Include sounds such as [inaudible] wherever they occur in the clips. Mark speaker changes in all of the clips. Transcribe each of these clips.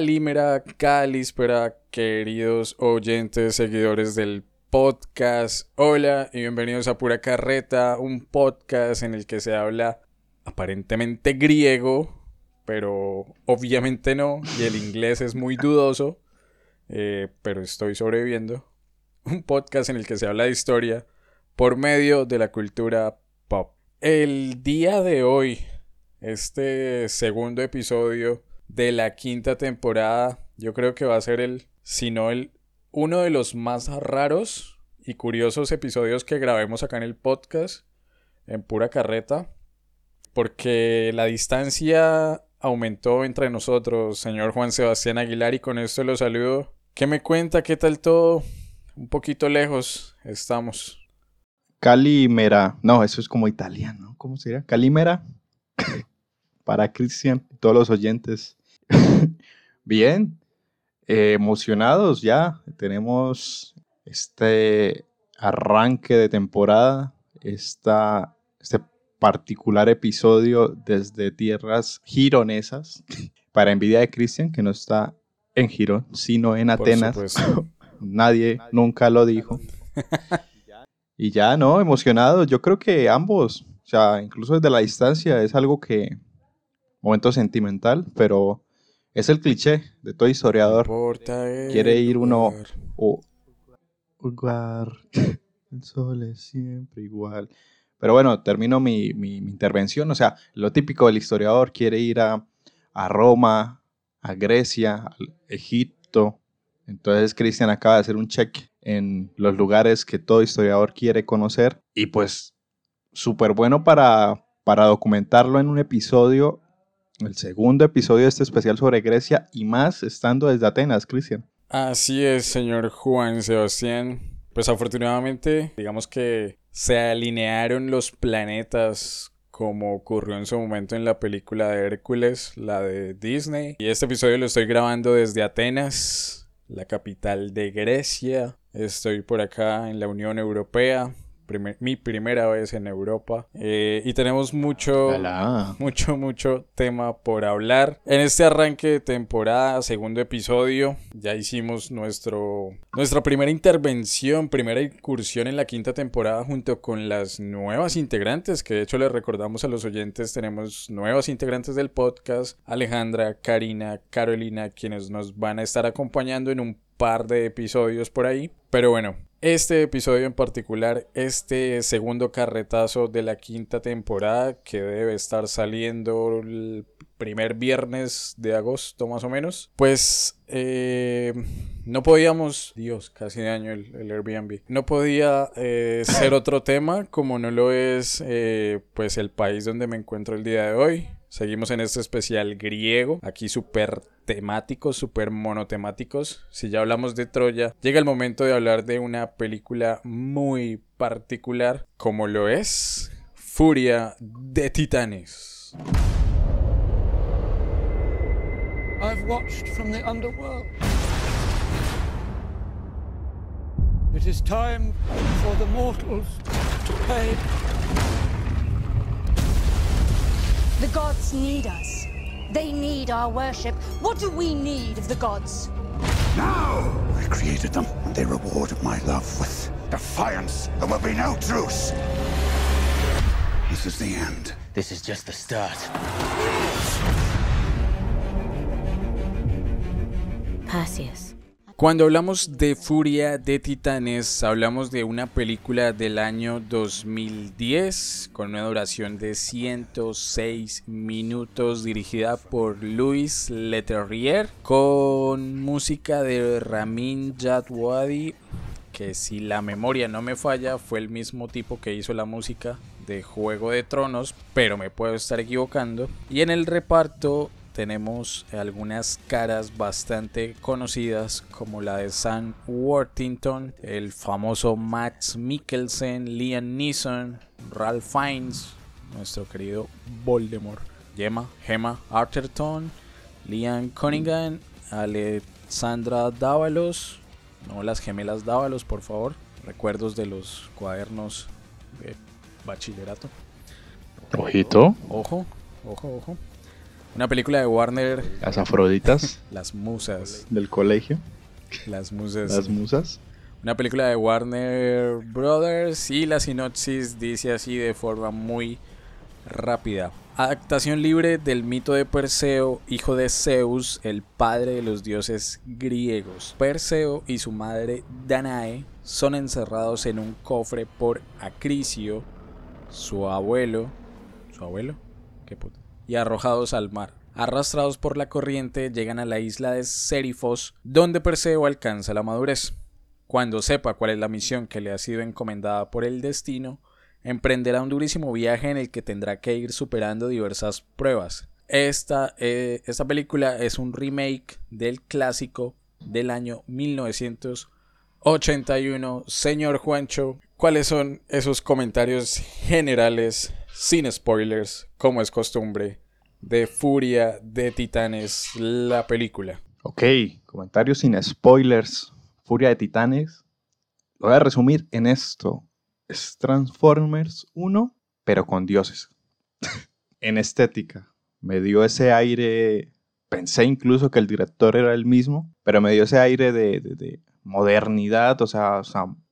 Speaker 1: Calimera, Calispera, queridos oyentes, seguidores del podcast. Hola y bienvenidos a Pura Carreta, un podcast en el que se habla aparentemente griego, pero obviamente no, y el inglés es muy dudoso, eh, pero estoy sobreviviendo. Un podcast en el que se habla de historia por medio de la cultura pop. El día de hoy, este segundo episodio de la quinta temporada. Yo creo que va a ser el, si no el, uno de los más raros y curiosos episodios que grabemos acá en el podcast, en pura carreta, porque la distancia aumentó entre nosotros, señor Juan Sebastián Aguilar, y con esto lo saludo. ¿Qué me cuenta? ¿Qué tal todo? Un poquito lejos estamos.
Speaker 2: Calimera. No, eso es como italiano. ¿Cómo sería? Calimera. [laughs] Para Cristian todos los oyentes. [laughs] Bien, eh, emocionados ya. Tenemos este arranque de temporada, esta, este particular episodio desde tierras gironesas, [laughs] para envidia de Cristian, que no está en Girón, sino en Atenas. [laughs] Nadie nunca lo dijo. y ya, ¿no? Emocionados. Yo creo que ambos, o sea, incluso desde la distancia, es algo que, momento sentimental, pero es el cliché de todo historiador. Quiere ir uno o lugar. [laughs] El sol es siempre igual. Pero bueno, termino mi, intervención. O sea, lo típico del historiador quiere ir a, a Roma, a Grecia, a Egipto. Entonces Cristian acaba de hacer un check en los lugares que todo historiador quiere conocer. Y pues súper bueno para, para documentarlo en un episodio el segundo episodio de este especial sobre Grecia y más estando desde Atenas, Cristian.
Speaker 1: Así es, señor Juan Sebastián. Pues afortunadamente, digamos que se alinearon los planetas como ocurrió en su momento en la película de Hércules, la de Disney. Y este episodio lo estoy grabando desde Atenas, la capital de Grecia. Estoy por acá en la Unión Europea, mi primera vez en Europa. Eh, y tenemos mucho, mucho, mucho tema por hablar. En este arranque de temporada, segundo episodio, ya hicimos nuestro, nuestra primera intervención, primera incursión en la quinta temporada junto con las nuevas integrantes, que de hecho les recordamos a los oyentes, tenemos nuevas integrantes del podcast, Alejandra, Karina, Carolina, quienes nos van a estar acompañando en un par de episodios por ahí. Pero bueno, este episodio en particular, este segundo carretazo de la quinta temporada que debe estar saliendo el primer viernes de agosto más o menos, pues eh, no podíamos, Dios, casi de año el, Airbnb, no podía eh, ser otro tema como no lo es eh, pues el país donde me encuentro el día de hoy. Seguimos en este especial griego, aquí súper temáticos, súper monotemáticos. Si ya hablamos de Troya, llega el momento de hablar de una película muy particular, como lo es Furia de Titanes. I've watched from the underworld. It is time for the mortals to pay. The gods need us. They need our worship. What do we need of the gods? Now! I created them, and they rewarded my love with defiance. There will be no truce. This is the end. This is just the start. Perseus. Cuando hablamos de Furia de Titanes, hablamos de una película del año 2010 con una duración de 106 minutos dirigida por Louis Leterrier con música de Ramin Djawadi que si la memoria no me falla fue el mismo tipo que hizo la música de Juego de Tronos, pero me puedo estar equivocando. Y en el reparto tenemos algunas caras bastante conocidas como la de Sam Worthington, el famoso Max Mikkelsen, Liam Neeson, Ralph Fiennes, nuestro querido Voldemort, Gemma, Gemma Arterton, Liam Cunningham, Alexandra Dávalos, no las gemelas Dávalos, por favor, recuerdos de los cuadernos de bachillerato.
Speaker 2: Ojito.
Speaker 1: Ojo, ojo, ojo. Una película de Warner.
Speaker 2: Las afroditas. [laughs]
Speaker 1: las musas.
Speaker 2: Del colegio.
Speaker 1: Las musas.
Speaker 2: Las musas.
Speaker 1: Una película de Warner Brothers y la sinopsis dice así de forma muy rápida. Adaptación libre del mito de Perseo, hijo de Zeus, el padre de los dioses griegos. Perseo y su madre Danae son encerrados en un cofre por Acrisio, su abuelo. ¿Su abuelo? ¿Qué puta? Y arrojados al mar. Arrastrados por la corriente, llegan a la isla de Serifos, donde Perseo alcanza la madurez. Cuando sepa cuál es la misión que le ha sido encomendada por el destino, emprenderá un durísimo viaje en el que tendrá que ir superando diversas pruebas. Esta, eh, esta película es un remake del clásico del año 1981. Señor Juancho, ¿cuáles son esos comentarios generales, sin spoilers, como es costumbre, de Furia de Titanes, la película?
Speaker 2: Ok, comentarios sin spoilers. Furia de Titanes. Lo voy a resumir en esto es Transformers 1, pero con dioses. [laughs] en estética. Me dio ese aire, pensé incluso que el director era el mismo, pero me dio ese aire de, modernidad, o sea,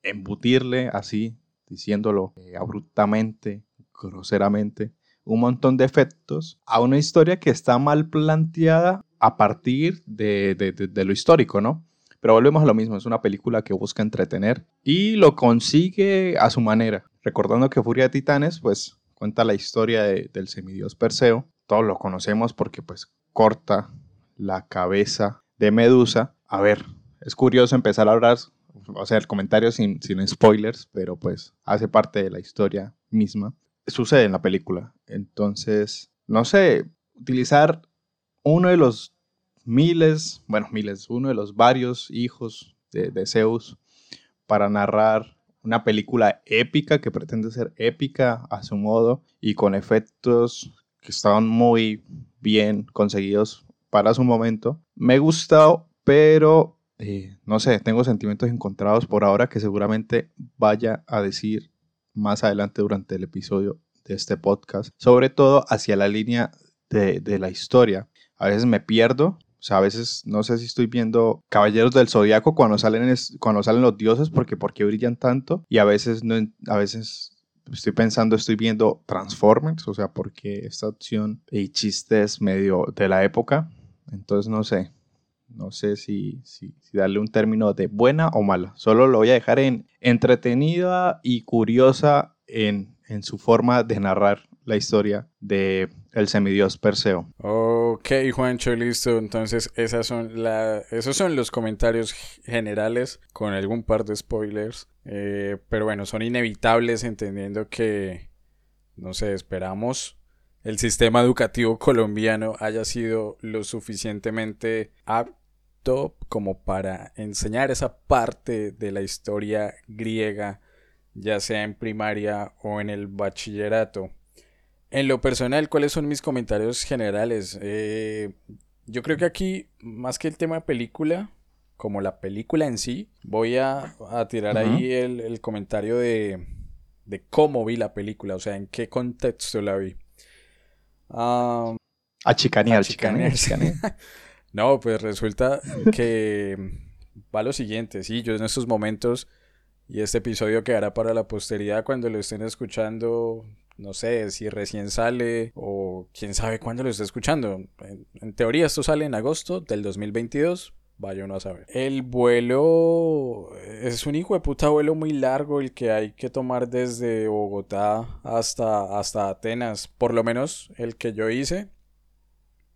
Speaker 2: embutirle así, diciéndolo eh, abruptamente, groseramente, un montón de efectos a una historia que está mal planteada a partir de lo histórico, ¿no? Pero volvemos a lo mismo, es una película que busca entretener y lo consigue a su manera. Recordando que Furia de Titanes, pues cuenta la historia del semidios Perseo. Todos lo conocemos porque pues corta la cabeza de Medusa. A ver, es curioso empezar a hablar, o sea, el comentario sin, sin spoilers, pero pues hace parte de la historia misma. Sucede en la película. Entonces, no sé, utilizar uno de los miles, bueno, miles, uno de los varios hijos de, Zeus para narrar una película épica que pretende ser épica a su modo y con efectos que estaban muy bien conseguidos para su momento. Me gustó, pero eh, no sé, tengo sentimientos encontrados por ahora que seguramente vaya a decir más adelante durante el episodio de este podcast, sobre todo hacia la línea de, de la historia. A veces me pierdo o sea, a veces no sé si estoy viendo Caballeros del Zodiaco cuando salen, cuando salen los dioses, porque ¿por qué brillan tanto? Y a veces, no, a veces estoy pensando, estoy viendo Transformers, o sea, porque esta opción y chistes medio de la época. Entonces no sé, no sé si, si, darle un término de buena o mala. Solo lo voy a dejar en entretenida y curiosa en, su forma de narrar la historia de el semidios Perseo.
Speaker 1: Ok, Juancho, listo. Entonces, esas son la, esos son los comentarios generales con algún par de spoilers. Eh, pero bueno, son inevitables entendiendo que, no sé, esperamos el sistema educativo [laughs] colombiano haya sido lo suficientemente apto como para enseñar esa parte de la historia griega, ya sea en primaria o en el bachillerato. En lo personal, ¿cuáles son mis comentarios generales? Eh, yo creo que aquí, más que el tema de película, como la película en sí, voy a, tirar ahí el, comentario de, cómo vi la película, o sea, en qué contexto la vi.
Speaker 2: a chicanear, a chicanear. [laughs]
Speaker 1: no, pues resulta que va lo siguiente, sí, yo en estos momentos, y este episodio quedará para la posteridad cuando lo estén escuchando no sé si recién sale o quién sabe cuándo lo está escuchando. En, teoría esto sale en agosto del 2022. Vaya uno a saber. El vuelo es un hijo de puta vuelo muy largo el que hay que tomar desde Bogotá hasta, hasta Atenas. Por lo menos el que yo hice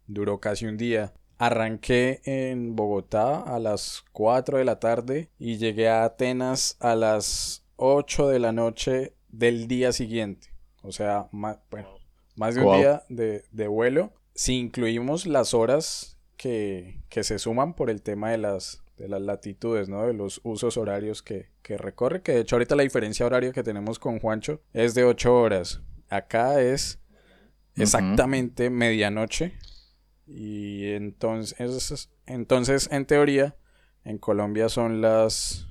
Speaker 1: duró casi un día. Arranqué en Bogotá a las 4 de la tarde y llegué a Atenas a las 8 de la noche del día siguiente. O sea, más, bueno, más de un día de, vuelo. Si incluimos las horas que, se suman por el tema de las, de las latitudes, ¿no? De los usos horarios que, recorre. Que de hecho ahorita la diferencia horaria que tenemos con Juancho es de 8 horas. Acá es exactamente medianoche. Y entonces, entonces, en teoría, en Colombia son las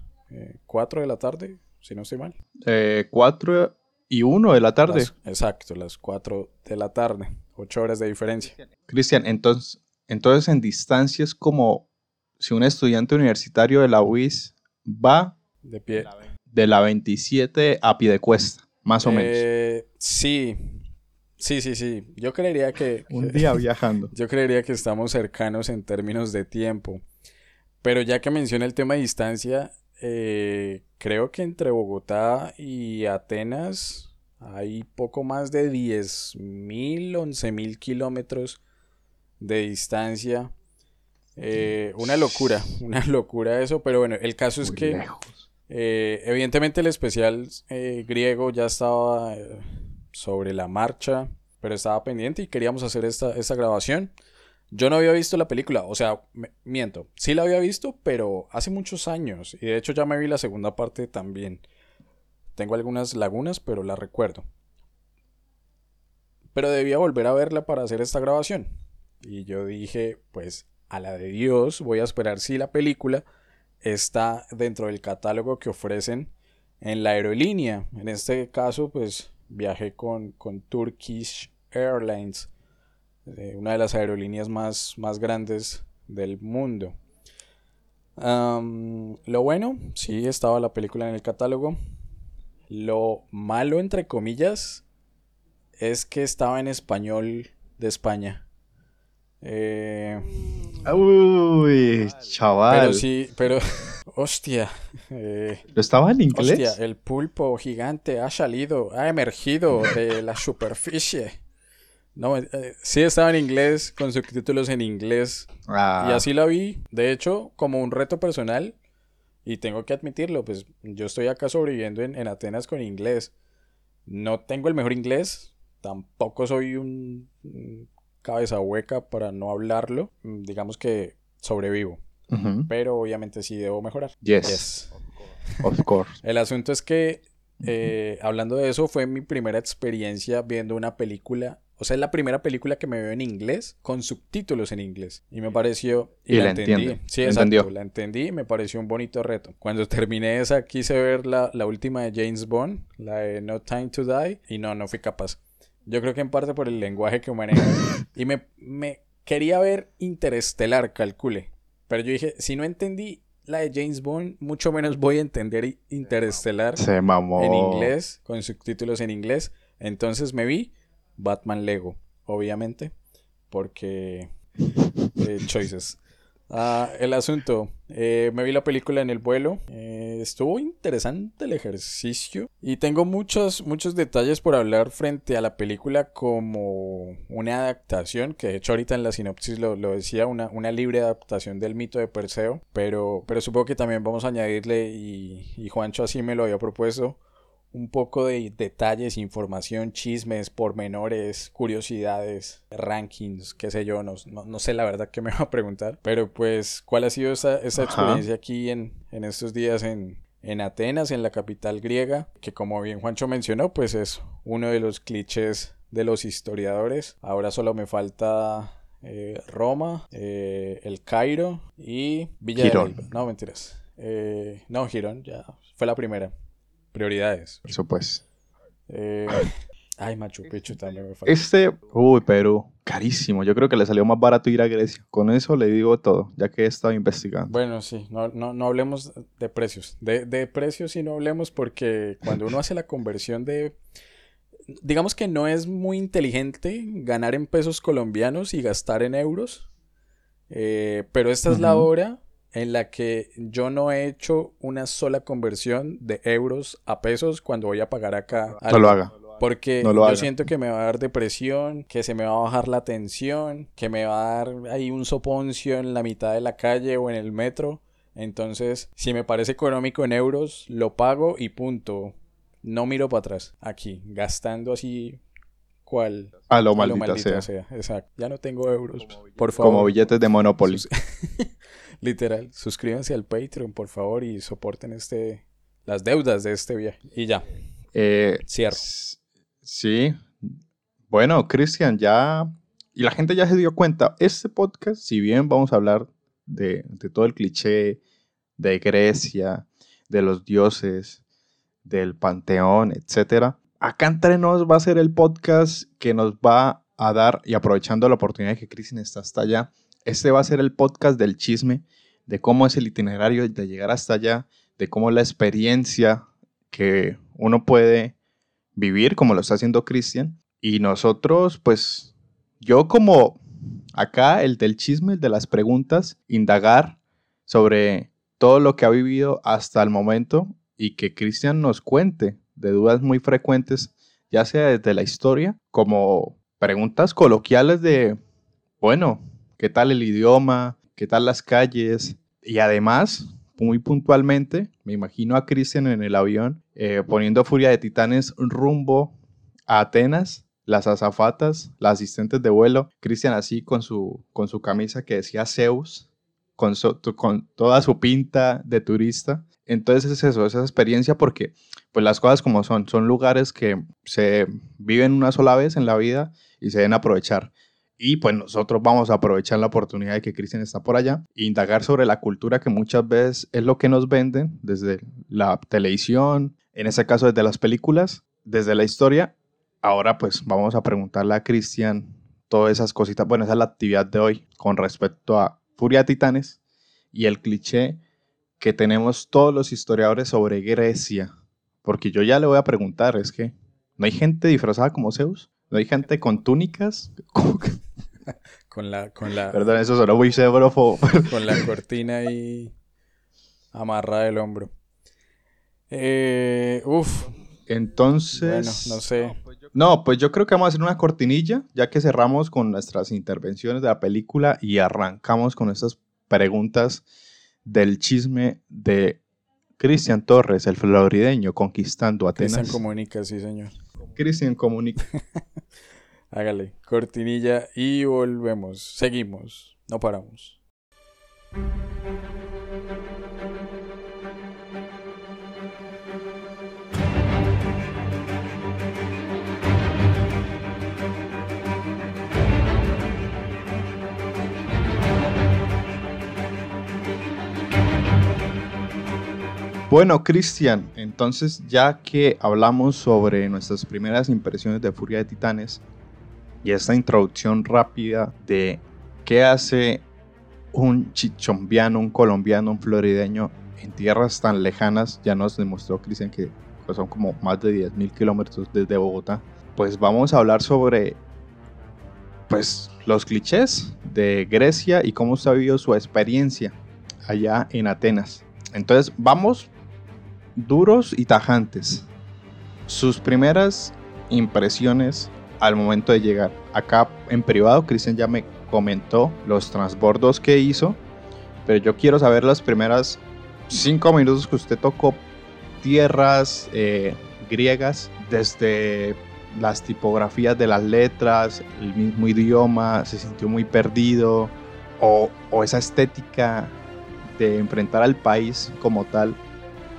Speaker 1: 4 eh, de la tarde, si no estoy mal.
Speaker 2: Eh, 4 y 1 de la tarde.
Speaker 1: exacto, las 4 de la tarde. ocho horas de diferencia.
Speaker 2: Cristian, entonces, entonces en distancia es como si un estudiante universitario de la UIS va
Speaker 1: De pie.
Speaker 2: de la 27 a pie de cuesta, más o menos.
Speaker 1: Eh, sí, sí, sí, sí. Yo creería que... [laughs]
Speaker 2: Un día viajando. [laughs]
Speaker 1: Yo creería que estamos cercanos en términos de tiempo. Pero ya que menciona el tema de distancia, eh, creo que entre Bogotá y Atenas hay poco más de 10.000, 11.000 kilómetros de distancia. Eh, una locura, [laughs] una locura eso, pero bueno, el caso es que
Speaker 2: lejos.
Speaker 1: eh, evidentemente el especial eh, griego ya estaba eh, sobre la marcha, pero estaba pendiente y queríamos hacer esta, esta grabación. Yo no había visto la película, o sea, miento, sí la había visto, pero hace muchos años. Y de hecho ya me vi la segunda parte también. Tengo algunas lagunas, pero la recuerdo. Pero debía volver a verla para hacer esta grabación. Y yo dije, pues a la de Dios, voy a esperar si la película está dentro del catálogo que ofrecen en la aerolínea. En este caso, pues viajé con, con Turkish Airlines, eh, una de las aerolíneas más, más grandes del mundo. Lo bueno, sí estaba la película en el catálogo. Lo malo, entre comillas, es que estaba en español de España. Eh,
Speaker 2: Uy, chaval.
Speaker 1: pero sí, pero. [laughs] Hostia. eh,
Speaker 2: ¿Lo estaba en inglés?
Speaker 1: hostia, el pulpo gigante ha salido, ha emergido de la superficie. No, eh, sí estaba en inglés, con subtítulos en inglés.
Speaker 2: Ah,
Speaker 1: Y así la vi, de hecho, como un reto personal. Y tengo que admitirlo, pues yo estoy acá sobreviviendo en, en Atenas con inglés. No tengo el mejor inglés, tampoco soy un, un cabeza hueca para no hablarlo. Mm, Digamos que sobrevivo, pero obviamente sí debo mejorar.
Speaker 2: Yes,
Speaker 1: Yes.
Speaker 2: of course. [laughs]
Speaker 1: El asunto es que, eh, hablando de eso, fue mi primera experiencia viendo una película. O sea, es la primera película que me veo en inglés con subtítulos en inglés. Y me pareció.
Speaker 2: Y la
Speaker 1: entendí. Sí, exacto.
Speaker 2: entendió.
Speaker 1: La entendí y me pareció un bonito reto. Cuando terminé esa, quise ver la, la última de James Bond, la de No Time to Die. Y no, no fui capaz. Yo creo que en parte por el lenguaje que maneja. [laughs] y me, me quería ver Interestelar, calcule. Pero yo dije, si no entendí la de James Bond, mucho menos voy a entender Interestelar
Speaker 2: Se mamó.
Speaker 1: en inglés, con subtítulos en inglés. Entonces me vi Batman Lego, obviamente, porque eh, choices. Ah, el asunto, eh, me vi la película en el vuelo, eh, estuvo interesante el ejercicio. Y tengo muchos, muchos detalles por hablar frente a la película como una adaptación, que de hecho ahorita en la sinopsis lo, lo decía, una, una libre adaptación del mito de Perseo, pero, pero supongo que también vamos a añadirle, y, y Juancho así me lo había propuesto, un poco de detalles, información, chismes, pormenores, curiosidades, rankings, qué sé yo, no, no, no sé la verdad que me va a preguntar, pero pues, ¿cuál ha sido esa, esa experiencia aquí en, en estos días en, en Atenas, en la capital griega? Que como bien Juancho mencionó, pues es uno de los clichés de los historiadores. Ahora solo me falta eh, Roma, eh, el Cairo y Villa
Speaker 2: Girón.
Speaker 1: del No, mentiras. Eh, no, Girón, ya fue la primera. Prioridades.
Speaker 2: Por supuesto.
Speaker 1: Eh, ay, Machu Picchu también me falta.
Speaker 2: Este, uy, Perú, carísimo. Yo creo que le salió más barato ir a Grecia. Con eso le digo todo, ya que he estado investigando.
Speaker 1: Bueno, sí, no, no, no hablemos de precios. De, de precios sí no hablemos porque cuando uno hace la conversión de... Digamos que no es muy inteligente ganar en pesos colombianos y gastar en euros. Eh, pero esta es la hora en la que yo no he hecho una sola conversión de euros a pesos cuando voy a pagar acá.
Speaker 2: No lo haga.
Speaker 1: Porque
Speaker 2: No lo
Speaker 1: yo
Speaker 2: haga.
Speaker 1: siento que me va a dar depresión, que se me va a bajar la tensión, que me va a dar ahí un soponcio en la mitad de la calle o en el metro. Entonces, si me parece económico en euros, lo pago y punto. No miro para atrás. Aquí, gastando así cual
Speaker 2: A lo
Speaker 1: a lo
Speaker 2: maldita,
Speaker 1: maldita
Speaker 2: sea.
Speaker 1: sea. Exacto. Ya no tengo euros. Por favor.
Speaker 2: Como billetes de Monopoly. [laughs]
Speaker 1: Literal. Suscríbanse al Patreon, por favor, y soporten este las deudas de este viaje. Y ya,
Speaker 2: Eh,
Speaker 1: cierro.
Speaker 2: sí. Bueno, Cristian, ya. Y la gente ya se dio cuenta. Este podcast, si bien vamos a hablar de, de todo el cliché de Grecia, de los dioses, del panteón, etcétera. Acá entre nos va a ser el podcast que nos va a dar, y aprovechando la oportunidad de que Cristian está hasta allá, este va a ser el podcast del chisme, de cómo es el itinerario de llegar hasta allá, de cómo la experiencia que uno puede vivir, como lo está haciendo Cristian. Y nosotros, pues, yo como acá, el del chisme, el de las preguntas, indagar sobre todo lo que ha vivido hasta el momento y que Cristian nos cuente de dudas muy frecuentes, ya sea desde la historia, como preguntas coloquiales de, bueno, ¿qué tal el idioma? ¿Qué tal las calles? Y además, muy puntualmente, me imagino a Cristian en el avión eh, poniendo Furia de Titanes rumbo a Atenas, las azafatas, las asistentes de vuelo, Cristian así con su, con su camisa que decía Zeus, con, con toda su pinta de turista. Entonces es eso, esa experiencia porque pues las cosas como son, son lugares que se viven una sola vez en la vida y se deben aprovechar. Y pues nosotros vamos a aprovechar la oportunidad de que Cristian está por allá e indagar sobre la cultura que muchas veces es lo que nos venden desde la televisión, en ese caso desde las películas, desde la historia. Ahora pues vamos a preguntarle a Cristian todas esas cositas. Bueno, esa es la actividad de hoy con respecto a Furia Titanes y el cliché que tenemos todos los historiadores sobre Grecia. Porque yo ya le voy a preguntar, es que ¿no hay gente disfrazada como Zeus? ¿No hay gente con túnicas? [laughs] [laughs]
Speaker 1: con la, con la.
Speaker 2: Perdón, eso sonó muy [laughs]
Speaker 1: con la cortina ahí amarrada del hombro. Eh, uf.
Speaker 2: Entonces.
Speaker 1: Bueno, no sé.
Speaker 2: No, pues yo creo que vamos a hacer una cortinilla, ya que cerramos con nuestras intervenciones de la película y arrancamos con estas preguntas del chisme de Cristian Torres, el florideño, conquistando Atenas.
Speaker 1: Cristian comunica, sí, señor.
Speaker 2: Cristian comunica. [laughs]
Speaker 1: Hágale, cortinilla y volvemos. Seguimos, no paramos.
Speaker 2: Bueno, Cristian, entonces ya que hablamos sobre nuestras primeras impresiones de Furia de Titanes, y esta introducción rápida de qué hace un chichombiano, un colombiano, un florideño en tierras tan lejanas, ya nos demostró Cristian que pues, son como más de 10.000 kilómetros desde Bogotá, pues vamos a hablar sobre pues los clichés de Grecia y cómo se ha vivido su experiencia allá en Atenas. Entonces vamos duros y tajantes. Sus primeras impresiones al momento de llegar. Acá en privado, Cristian ya me comentó los transbordos que hizo, pero yo quiero saber las primeras cinco minutos que usted tocó tierras eh, griegas, desde las tipografías de las letras, el mismo idioma, se sintió muy perdido, o, o esa estética de enfrentar al país como tal,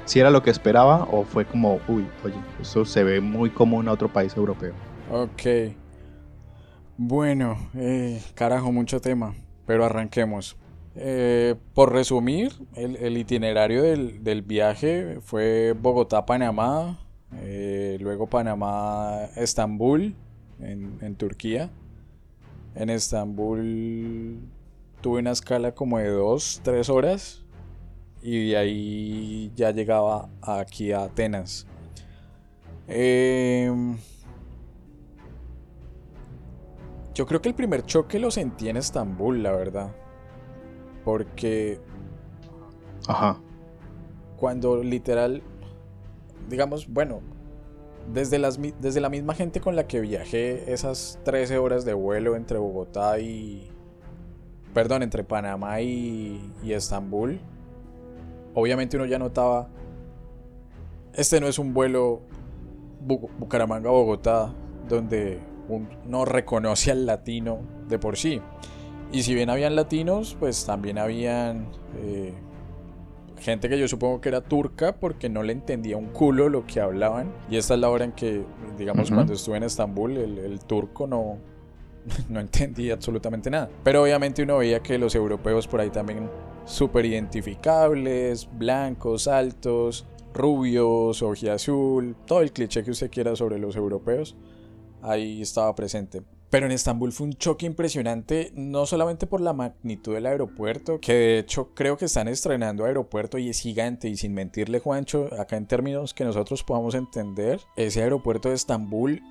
Speaker 2: si era lo que esperaba o fue como, uy, oye, eso se ve muy común a otro país europeo.
Speaker 1: Ok. Bueno, eh, carajo, mucho tema, pero arranquemos. Eh, por resumir, el, itinerario del, viaje fue Bogotá-Panamá, eh, luego Panamá-Estambul, en, en, Turquía. En Estambul tuve una escala como de dos, tres horas y de ahí ya llegaba aquí a Atenas. Eh, yo creo que el primer choque lo sentí en Estambul, la verdad. Porque.
Speaker 2: Ajá.
Speaker 1: Cuando literal. Digamos, bueno. Desde, las, desde la misma gente con la que viajé esas 13 horas de vuelo entre Bogotá y. Perdón, entre Panamá y, y Estambul. Obviamente uno ya notaba. Este no es un vuelo Bucaramanga-Bogotá, donde no reconoce al latino de por sí. Y si bien habían latinos, pues también habían eh, gente que yo supongo que era turca porque no le entendía un culo lo que hablaban. Y esta es la hora en que, digamos, cuando estuve en Estambul, el, turco no, [laughs] no entendía absolutamente nada. Pero obviamente uno veía que los europeos por ahí también súper identificables, blancos, altos, rubios, azul todo el cliché que usted quiera sobre los europeos ahí estaba presente. Pero en Estambul fue un choque impresionante, no solamente por la magnitud del aeropuerto, que de hecho creo que están estrenando aeropuerto y es gigante, y sin mentirle Juancho, acá en términos que nosotros podamos entender, ese aeropuerto de Estambul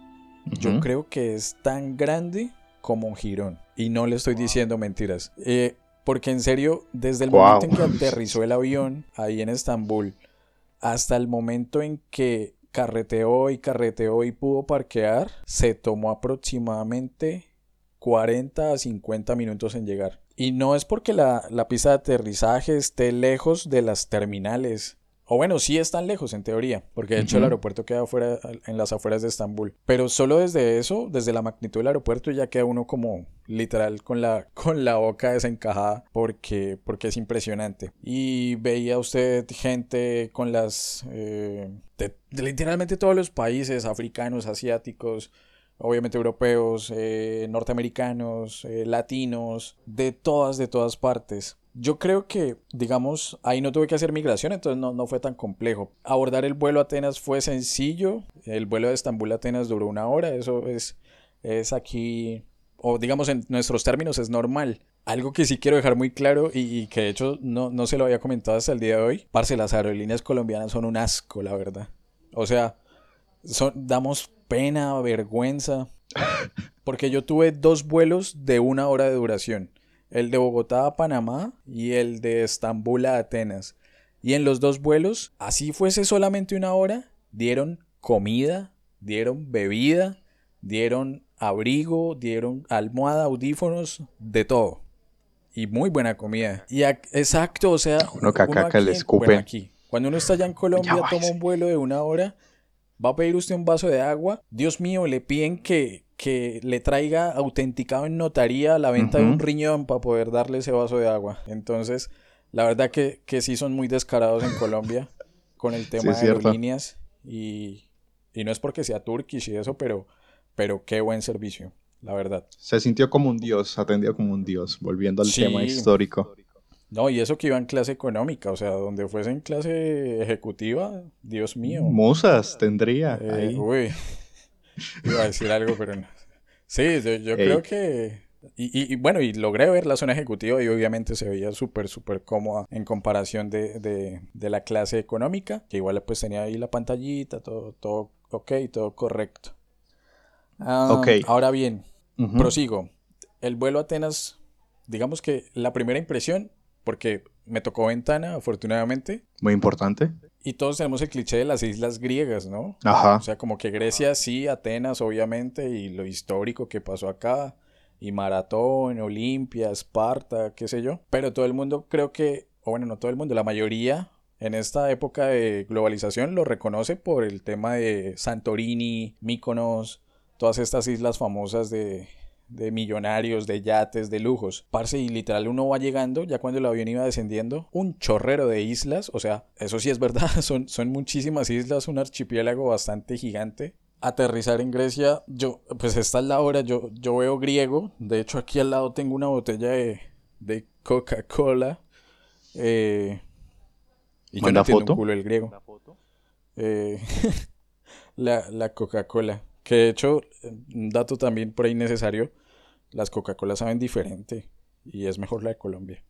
Speaker 1: yo creo que es tan grande como un jirón. Y no le estoy diciendo mentiras. Eh, porque en serio, desde el momento en que aterrizó el avión ahí en Estambul, hasta el momento en que carreteó y carreteó y pudo parquear, se tomó aproximadamente 40 a 50 minutos en llegar. Y no es porque la, la pista de aterrizaje esté lejos de las terminales o bueno, sí están lejos en teoría, porque de hecho el aeropuerto queda fuera, en las afueras de Estambul. Pero solo desde eso, desde la magnitud del aeropuerto, ya queda uno como literal con la, [laughs] con la boca desencajada porque, porque es impresionante. Y veía usted gente con las... Eh, de, literalmente todos los países, africanos, asiáticos, obviamente europeos, eh, norteamericanos, eh, latinos, de todas, de todas partes. Yo creo que, digamos, ahí no tuve que hacer migración, entonces no, no, fue tan complejo. Abordar el vuelo a Atenas fue sencillo. El vuelo de Estambul a Atenas duró una hora. Eso es, es aquí, o digamos en nuestros términos, es normal. Algo que sí quiero dejar muy claro y, que de hecho no, no, se lo había comentado hasta el día de hoy. Parce, las aerolíneas colombianas son un asco, la verdad. O sea, son, damos pena, vergüenza. Porque yo tuve dos vuelos de una hora de duración el de Bogotá a Panamá y el de Estambul a Atenas. Y en los dos vuelos, así fuese solamente una hora, dieron comida, dieron bebida, dieron abrigo, dieron almohada, audífonos, de todo. Y muy buena comida. Y exacto, o sea,
Speaker 2: uno que acá le escupe.
Speaker 1: aquí. Cuando uno está allá en Colombia, toma un vuelo de una hora, va a pedir usted un vaso de agua. Dios mío, le piden que, que le traiga autenticado en notaría la venta de un riñón para poder darle ese vaso de agua. Entonces, la verdad que, que sí son muy descarados en Colombia [laughs] con el tema de aerolíneas y, y, no es porque sea Turkish y eso, pero, pero qué buen servicio, la verdad.
Speaker 2: Se sintió como un dios, atendió como un dios, volviendo al tema histórico.
Speaker 1: No, y eso que iba en clase económica, o sea, donde fuese en clase ejecutiva, Dios mío.
Speaker 2: Musas tendría. Eh,
Speaker 1: uy, [laughs] Iba a decir algo, pero no. Sí, yo, creo que... Y, bueno, y logré ver la zona ejecutiva y obviamente se veía súper, súper cómoda en comparación de, la clase económica, que igual pues tenía ahí la pantallita, todo, todo ok, todo correcto. Ah, ok. Ahora bien, prosigo. El vuelo a Atenas, digamos que la primera impresión, porque me tocó ventana, afortunadamente.
Speaker 2: Muy importante.
Speaker 1: Y todos tenemos el cliché de las islas griegas, ¿no?
Speaker 2: Ajá.
Speaker 1: O sea, como que Grecia sí, Atenas obviamente, y lo histórico que pasó acá, y Maratón, Olimpia, Esparta, qué sé yo. Pero todo el mundo creo que, o bueno, no todo el mundo, la mayoría en esta época de globalización lo reconoce por el tema de Santorini, Mykonos, todas estas islas famosas de, de millonarios, de yates, de lujos. Parce, y literal uno va llegando, ya cuando el avión iba descendiendo, un chorrero de islas, o sea, eso sí es verdad, [laughs] son, son muchísimas islas, un archipiélago bastante gigante. Aterrizar en Grecia, yo, pues esta es la hora, yo, yo veo griego, de hecho aquí al lado tengo una botella de, de Coca-Cola. Eh, y yo no entiendo un culo el griego. Eh, [laughs] la, la Coca-Cola. Que de hecho, un dato también por ahí necesario, las Coca-Cola saben diferente y es mejor la de Colombia.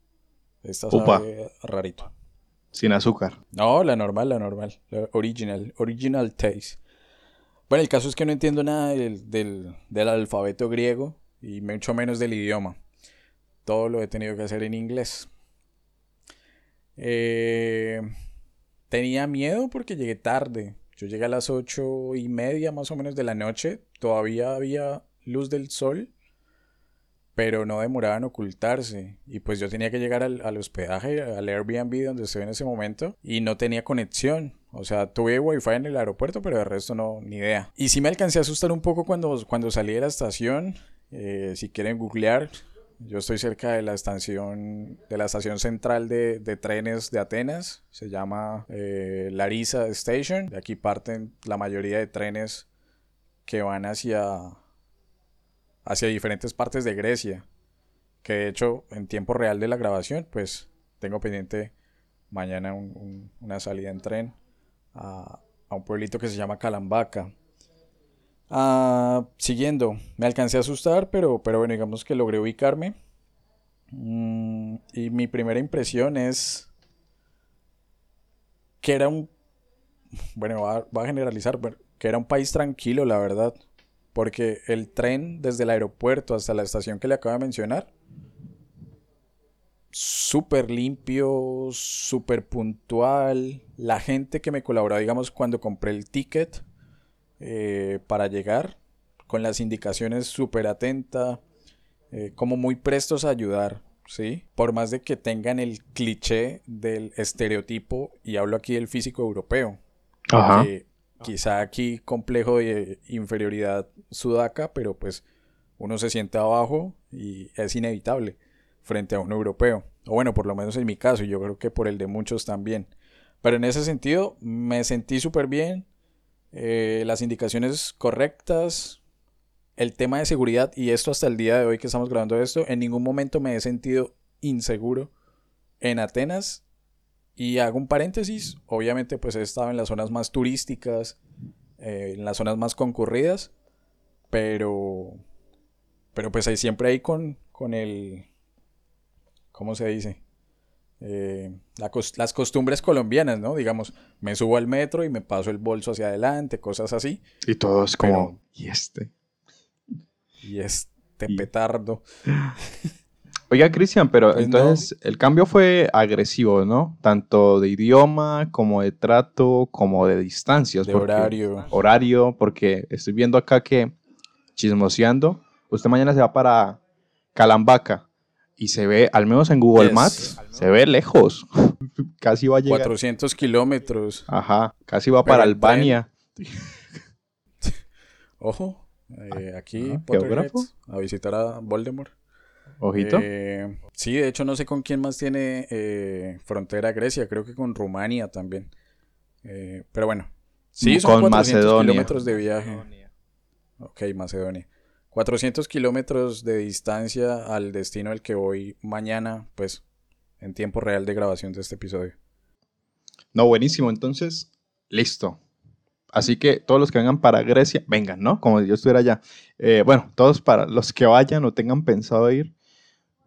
Speaker 1: Esta sabe rarito.
Speaker 2: Sin azúcar.
Speaker 1: No, la normal, la normal. La original. Original taste. Bueno, el caso es que no entiendo nada del, alfabeto griego y mucho menos del idioma. Todo lo he tenido que hacer en inglés. Eh, tenía miedo porque llegué tarde. Yo llegué a las ocho y media más o menos de la noche. Todavía había luz del sol pero no demoraba en ocultarse. Y pues yo tenía que llegar al, hospedaje, al Airbnb donde estoy en ese momento, y no tenía conexión. O sea, tuve wifi en el aeropuerto, pero de resto no, ni idea. Y sí me alcancé a asustar un poco cuando, cuando salí de la estación. Eh, si quieren googlear, yo estoy cerca de la estación, de la estación central de, trenes de Atenas. Se llama eh, Larissa Station. De aquí parten la mayoría de trenes que van hacia hacia diferentes partes de Grecia. Que de hecho, en tiempo real de la grabación, pues tengo pendiente mañana una salida en tren a, un pueblito que se llama Calambaca. Ah, siguiendo, me alcancé a asustar, pero, pero bueno, digamos que logré ubicarme. Mm, y mi primera impresión es que era un, bueno, va, a generalizar, que era un país tranquilo, la verdad. Porque el tren desde el aeropuerto hasta la estación que le acabo de mencionar, súper limpio, súper puntual. La gente que me colaboró, digamos, cuando compré el ticket eh, para llegar, con las indicaciones súper atenta, eh, como muy prestos a ayudar. ¿sí? Por más de que tengan el cliché del estereotipo, y hablo aquí del físico europeo, Ajá. Quizá aquí complejo de inferioridad sudaca, pero pues uno se siente abajo y es inevitable frente a un europeo. O bueno, por lo menos en mi caso, y yo creo que por el de muchos también. Pero en ese sentido, me sentí súper bien. Eh, las indicaciones correctas, el tema de seguridad, y esto hasta el día de hoy que estamos grabando esto, en ningún momento me he sentido inseguro en Atenas. Y hago un paréntesis, obviamente pues he estado en las zonas más turísticas, eh, en las zonas más concurridas, pero, pero pues ahí siempre ahí con, con el, ¿cómo se dice? Eh, las costumbres colombianas, ¿no? Digamos, me subo al metro y me paso el bolso hacia adelante, cosas así.
Speaker 2: Y todo es como, ¿y este?
Speaker 1: Y este petardo. [laughs]
Speaker 2: Oiga, Cristian, pero pues entonces el cambio fue agresivo, ¿no? Tanto de idioma, como de trato, como de distancias.
Speaker 1: De horario.
Speaker 2: Horario, porque estoy viendo acá que, chismoseando, usted mañana se va para Calambaca y se ve, al menos en Google Maps, se ve lejos. [laughs] casi va a llegar.
Speaker 1: 400 kilómetros.
Speaker 2: Ajá, casi va para Albania. [laughs]
Speaker 1: Ojo, eh, aquí, a visitar a Voldemort.
Speaker 2: Ojito.
Speaker 1: Eh, sí, de hecho no sé con quién más tiene eh, frontera Grecia, creo que con Rumania también. pero bueno, sí, son con 400 kilómetros de viaje. Ok, Macedonia. 400 kilómetros de distancia al destino al que voy mañana, pues en tiempo real de grabación de este episodio.
Speaker 2: No, buenísimo. Entonces, listo. Así que todos los que vengan para Grecia, vengan, ¿no? Como si yo estuviera allá. Eh, bueno, todos para los que vayan o tengan pensado ir,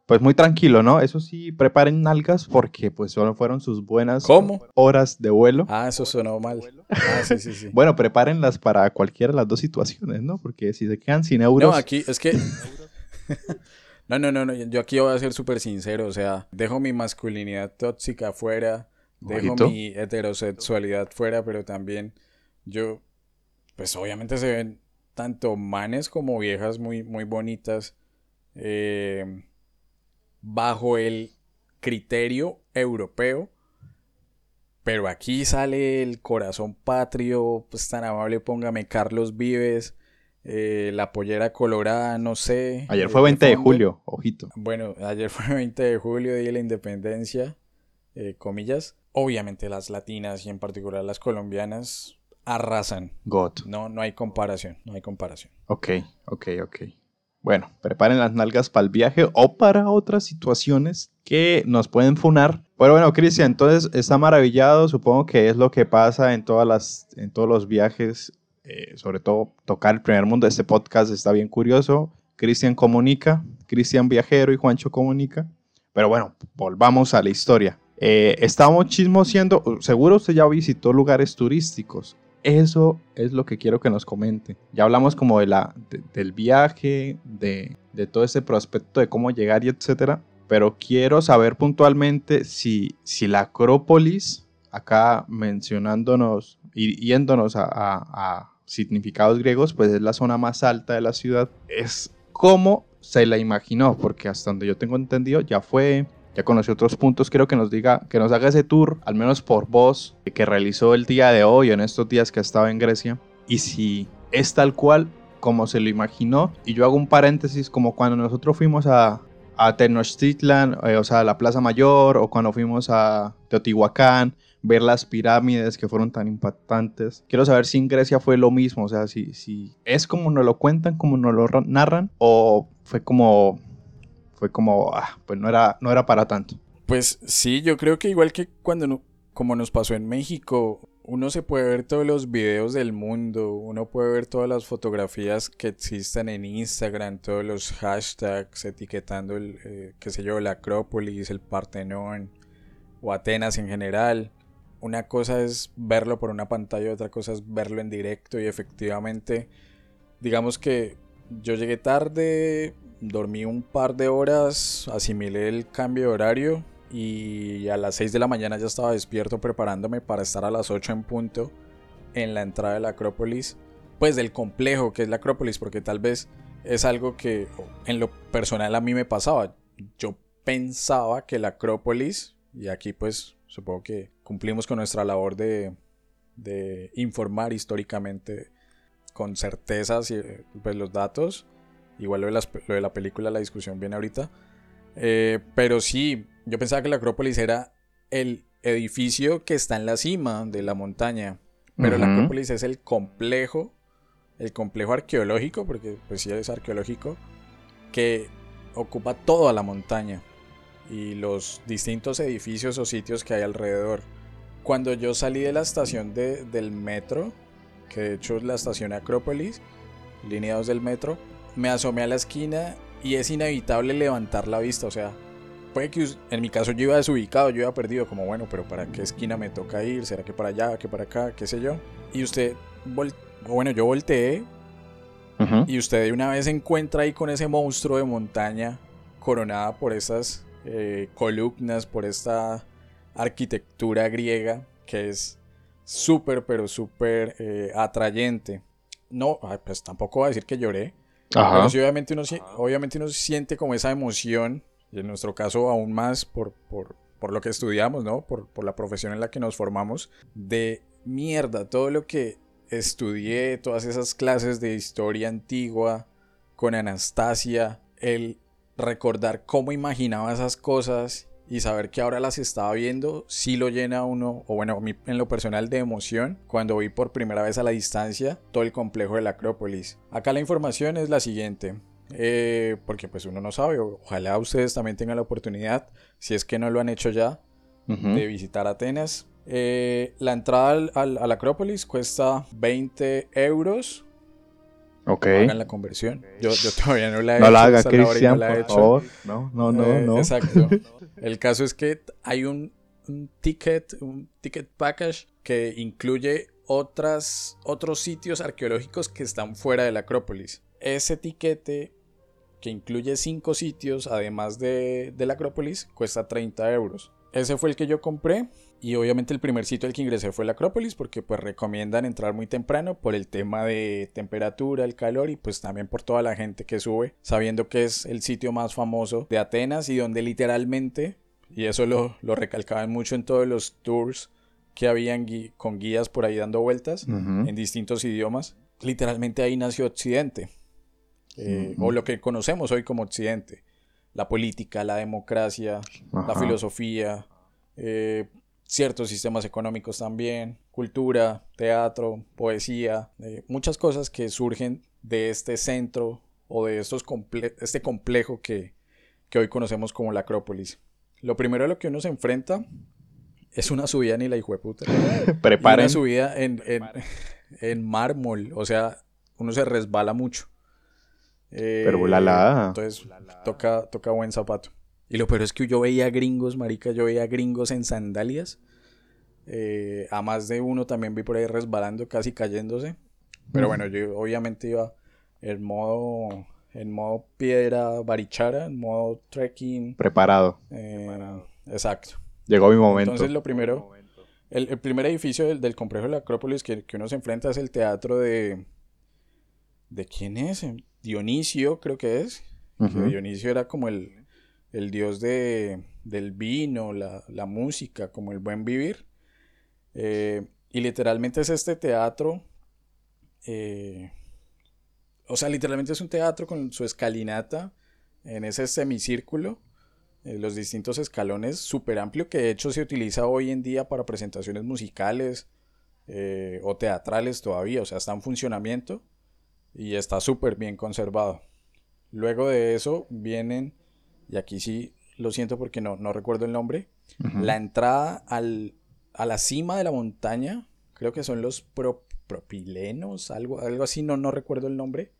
Speaker 2: pues muy tranquilo, ¿no? Eso sí, preparen nalgas porque pues solo fueron sus buenas horas de vuelo.
Speaker 1: Ah, eso sonó mal. Ah, sí, sí, sí.
Speaker 2: bueno, prepárenlas para cualquiera de las dos situaciones, ¿no? Porque si se quedan sin euros...
Speaker 1: No, aquí es que... [laughs] no, no, no, no, yo aquí voy a ser súper sincero, o sea, dejo mi masculinidad tóxica fuera, dejo mi heterosexualidad fuera, pero también yo, pues obviamente se ven tanto manes como viejas muy, muy bonitas. Eh, bajo el criterio europeo. Pero aquí sale el corazón patrio, pues tan amable, póngame Carlos Vives, eh, la pollera colorada, no sé.
Speaker 2: Ayer fue 20 de, julio, ojito.
Speaker 1: Bueno, ayer [laughs] fue 20 de julio, Día de la Independencia, eh, comillas. Obviamente las latinas y en particular las colombianas arrasan.
Speaker 2: God.
Speaker 1: No, no hay comparación, no hay comparación.
Speaker 2: Ok, ok, ok. Bueno, preparen las nalgas para el viaje o para otras situaciones que nos pueden funar. Pero bueno, Cristian, entonces está maravillado. Supongo que es lo que pasa en, todas las, en todos los viajes. Eh, sobre todo tocar el primer mundo. Este podcast está bien curioso. Cristian comunica, Cristian viajero y Juancho comunica. Pero bueno, volvamos a la historia. Eh, estamos chismoseando. Seguro usted ya visitó lugares turísticos. Eso es lo que quiero que nos comente. Ya hablamos como de la, del viaje, de, todo ese prospecto de cómo llegar y etcétera. Pero quiero saber puntualmente si, si la Acrópolis, acá mencionándonos yéndonos a, significados griegos, pues es la zona más alta de la ciudad, es como se la imaginó, porque hasta donde yo tengo entendido ya fue ya conoció otros puntos, quiero que nos diga, que nos haga ese tour, al menos por voz, que realizó el día de hoy, en estos días que ha estado en Grecia, y si es tal cual como se lo imaginó. Y yo hago un paréntesis, como cuando nosotros fuimos a, a Tenochtitlan, eh, o sea, a la Plaza Mayor, o cuando fuimos a Teotihuacán, ver las pirámides que fueron tan impactantes. Quiero saber si en Grecia fue lo mismo, o sea, si, si es como nos lo cuentan, como nos lo narran, o fue como fue como, ah, pues no era, no era para tanto.
Speaker 1: Pues sí, yo creo que igual que cuando como nos pasó en México, uno se puede ver todos los videos del mundo, uno puede ver todas las fotografías que existen en Instagram, todos los hashtags etiquetando el, eh, qué sé yo, la Acrópolis, el Partenón o Atenas en general. Una cosa es verlo por una pantalla, otra cosa es verlo en directo y efectivamente, digamos que yo llegué tarde, dormí un par de horas, asimilé el cambio de horario y a las 6 de la mañana ya estaba despierto preparándome para estar a las 8 en punto en la entrada de la Acrópolis, pues del complejo que es la Acrópolis, porque tal vez es algo que en lo personal a mí me pasaba. Yo pensaba que la Acrópolis, y aquí pues supongo que cumplimos con nuestra labor de, de informar históricamente con certezas y pues los datos, igual lo de, lo de la película, la discusión viene ahorita, eh, pero sí, yo pensaba que la Acrópolis era el edificio que está en la cima de la montaña. Pero la Acrópolis es el complejo, el complejo arqueológico, porque pues sí es arqueológico, que ocupa toda la montaña y los distintos edificios o sitios que hay alrededor. Cuando yo salí de la estación de, del metro, que de hecho es la estación Acrópolis, línea 2 del metro, me asomé a la esquina y es inevitable levantar la vista, o sea, puede que en mi caso yo iba desubicado, yo iba perdido, como bueno, pero ¿para qué esquina me toca ir? ¿Será que para allá, que para acá, qué sé yo? Y usted, bueno, yo volteé y usted de una vez se encuentra ahí con ese monstruo de montaña coronada por esas eh, columnas, por esta arquitectura griega que es súper, pero súper eh, atrayente. No, pues tampoco voy a decir que lloré. Pero sí, obviamente uno, obviamente uno siente como esa emoción y en nuestro caso aún más por, por, por lo que estudiamos, ¿no? Por, por, la profesión en la que nos formamos, de mierda, todo lo que estudié, todas esas clases de historia antigua con Anastasia, el recordar cómo imaginaba esas cosas y saber que ahora las estaba viendo, sí lo llena uno, o bueno, en lo personal de emoción, cuando vi por primera vez a la distancia todo el complejo de la Acrópolis. Acá la información es la siguiente. Eh, porque pues uno no sabe, ojalá ustedes también tengan la oportunidad, si es que no lo han hecho ya, de visitar Atenas. Eh, la entrada al, a la Acrópolis cuesta 20 euros.
Speaker 2: Ok.
Speaker 1: Hagan la conversión. Yo, todavía no la he
Speaker 2: no
Speaker 1: hecho.
Speaker 2: La haga, Cristian, no por favor. No, no, no,
Speaker 1: eh,
Speaker 2: no.
Speaker 1: Exacto. El caso es que hay un, un, ticket, un ticket package que incluye otras, otros sitios arqueológicos que están fuera de la Acrópolis. Ese tiquete que incluye 5 sitios, además de, la Acrópolis, cuesta 30 euros. Ese fue el que yo compré y obviamente el primer sitio al que ingresé fue la Acrópolis porque pues recomiendan entrar muy temprano por el tema de temperatura, el calor y pues también por toda la gente que sube, sabiendo que es el sitio más famoso de Atenas y donde literalmente, y eso lo, lo recalcaban mucho en todos los tours que habían con guías por ahí dando vueltas en distintos idiomas, literalmente ahí nació Occidente. Eh, o lo que conocemos hoy como Occidente. La política, la democracia, la filosofía, eh, ciertos sistemas económicos también, cultura, teatro, poesía, eh, muchas cosas que surgen de este centro o de estos este complejo que, que hoy conocemos como la Acrópolis. Lo primero a lo que uno se enfrenta es una subida ni la hijo de puta. [laughs]
Speaker 2: Preparen.
Speaker 1: Una subida en, en, [laughs] en, mármol, o sea, uno se resbala mucho.
Speaker 2: Pero la la.
Speaker 1: Entonces toca, toca buen zapato. Y lo peor es que yo veía gringos, marica, yo veía gringos en sandalias. Eh, a más de uno también vi por ahí resbalando, casi cayéndose. Pero bueno, yo obviamente iba en modo, en modo piedra barichara, en modo trekking.
Speaker 2: Preparado.
Speaker 1: Eh, exacto.
Speaker 2: Llegó mi momento.
Speaker 1: Entonces lo primero, el, primer edificio del, del, complejo de la Acrópolis que, que uno se enfrenta es el teatro de... ¿De quién es? Dionisio, creo que es. Dionisio era como el, el dios de, del vino, la, la, música, como el buen vivir. Eh, y literalmente es este teatro. Eh, o sea, literalmente es un teatro con su escalinata en ese semicírculo. Eh, los distintos escalones súper amplio que de hecho se utiliza hoy en día para presentaciones musicales o teatrales todavía. O sea, está en funcionamiento y está súper bien conservado. Luego de eso vienen, y aquí sí lo siento porque no, no recuerdo el nombre, la entrada al, a la cima de la montaña, creo que son los propilenos, algo, algo así, no, no recuerdo el nombre.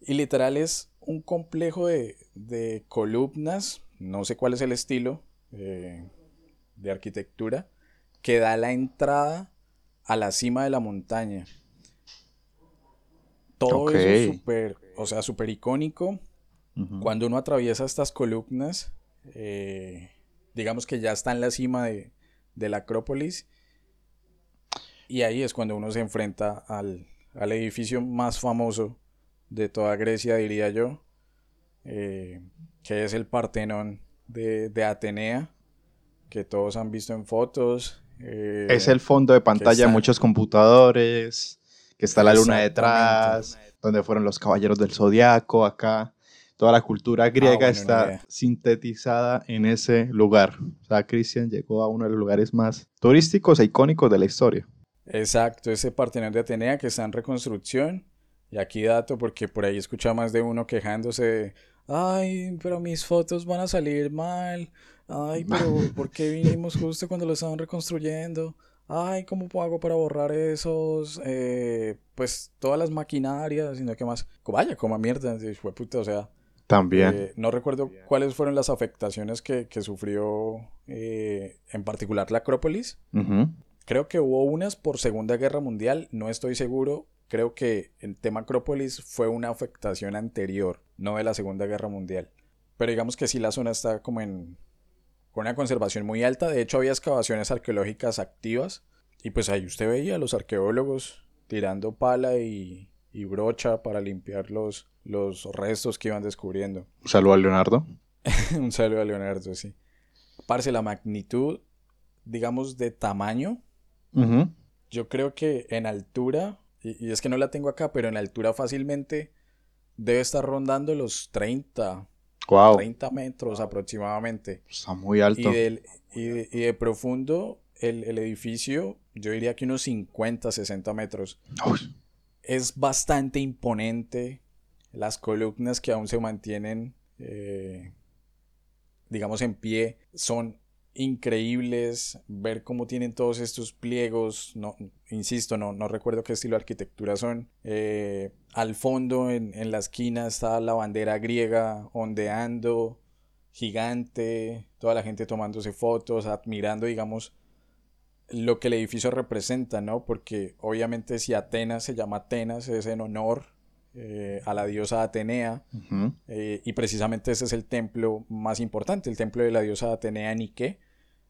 Speaker 1: Y literal es un complejo de, columnas, no sé cuál es el estilo eh, de arquitectura, que da la entrada a la cima de la montaña. Todo eso es súper, o sea, súper icónico. Cuando uno atraviesa estas columnas, eh, digamos que ya está en la cima de, de la Acrópolis. Y ahí es cuando uno se enfrenta al, edificio más famoso de toda Grecia, diría yo, eh, que es el Partenón de, Atenea, que todos han visto en fotos.
Speaker 2: Eh, es el fondo de pantalla de muchos computadores, que está la luna detrás, donde fueron los caballeros del zodiaco acá toda la cultura ah, griega está sintetizada en ese lugar. O sea, Cristian llegó a uno de los lugares más turísticos e icónicos de la historia.
Speaker 1: Exacto, ese Partenón de Atenea que está en reconstrucción. Y aquí dato porque por ahí escucha más de uno quejándose ay, pero mis fotos van a salir mal. Ay, pero [laughs] ¿por qué vinimos justo cuando lo estaban reconstruyendo? Ay, ¿cómo hago para borrar esos, eh, pues, todas las maquinarias? Sino que más, vaya, como mierda, fue puta, o sea,
Speaker 2: también.
Speaker 1: Eh, no recuerdo cuáles fueron las afectaciones que, sufrió eh, en particular la Acrópolis. Creo que hubo unas por Segunda Guerra Mundial, no estoy seguro. Creo que el tema Acrópolis fue una afectación anterior, no de la Segunda Guerra Mundial. Pero digamos que sí la zona está como en con una conservación muy alta. De hecho, había excavaciones arqueológicas activas. Y pues ahí usted veía a los arqueólogos tirando pala y, y brocha para limpiar los, los restos que iban descubriendo. [laughs]
Speaker 2: Un saludo a Leonardo.
Speaker 1: un saludo a Leonardo, sí. Parce, la magnitud, digamos, de tamaño. Yo creo que en altura, y, es que no la tengo acá, pero en altura fácilmente debe estar rondando los 30, wow. 30 metros aproximadamente.
Speaker 2: Está muy alto.
Speaker 1: Y, y, de, profundo, el, el, edificio, yo diría que unos 50, 60 metros. Es bastante imponente las columnas que aún se mantienen, eh, digamos, en pie son increíbles. Ver cómo tienen todos estos pliegos, no, insisto, no, no recuerdo qué estilo de arquitectura son. Eh, al fondo, en, en la esquina, está la bandera griega ondeando, gigante, toda la gente tomándose fotos, admirando, digamos, lo que el edificio representa, ¿no? Porque obviamente si Atenas se llama Atenas es en honor eh, a la diosa Atenea. Eh, y precisamente ese es el templo más importante, el templo de la diosa Atenea Nike,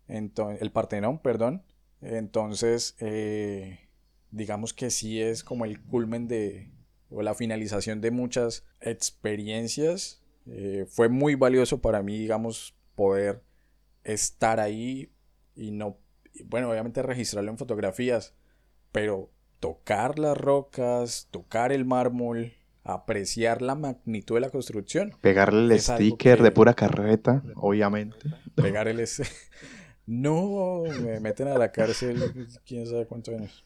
Speaker 1: el Partenón, perdón. Entonces, eh, digamos que sí es como el culmen de, o la finalización de muchas experiencias. fue muy valioso para mí, digamos, poder estar ahí y no, bueno, obviamente registrarlo en fotografías, pero tocar las rocas, tocar el mármol, apreciar la magnitud de la construcción.
Speaker 2: Pegarle el sticker de pura carreta, obviamente.
Speaker 1: Pegar el... [laughs] no, me meten a la cárcel quién sabe cuántos años.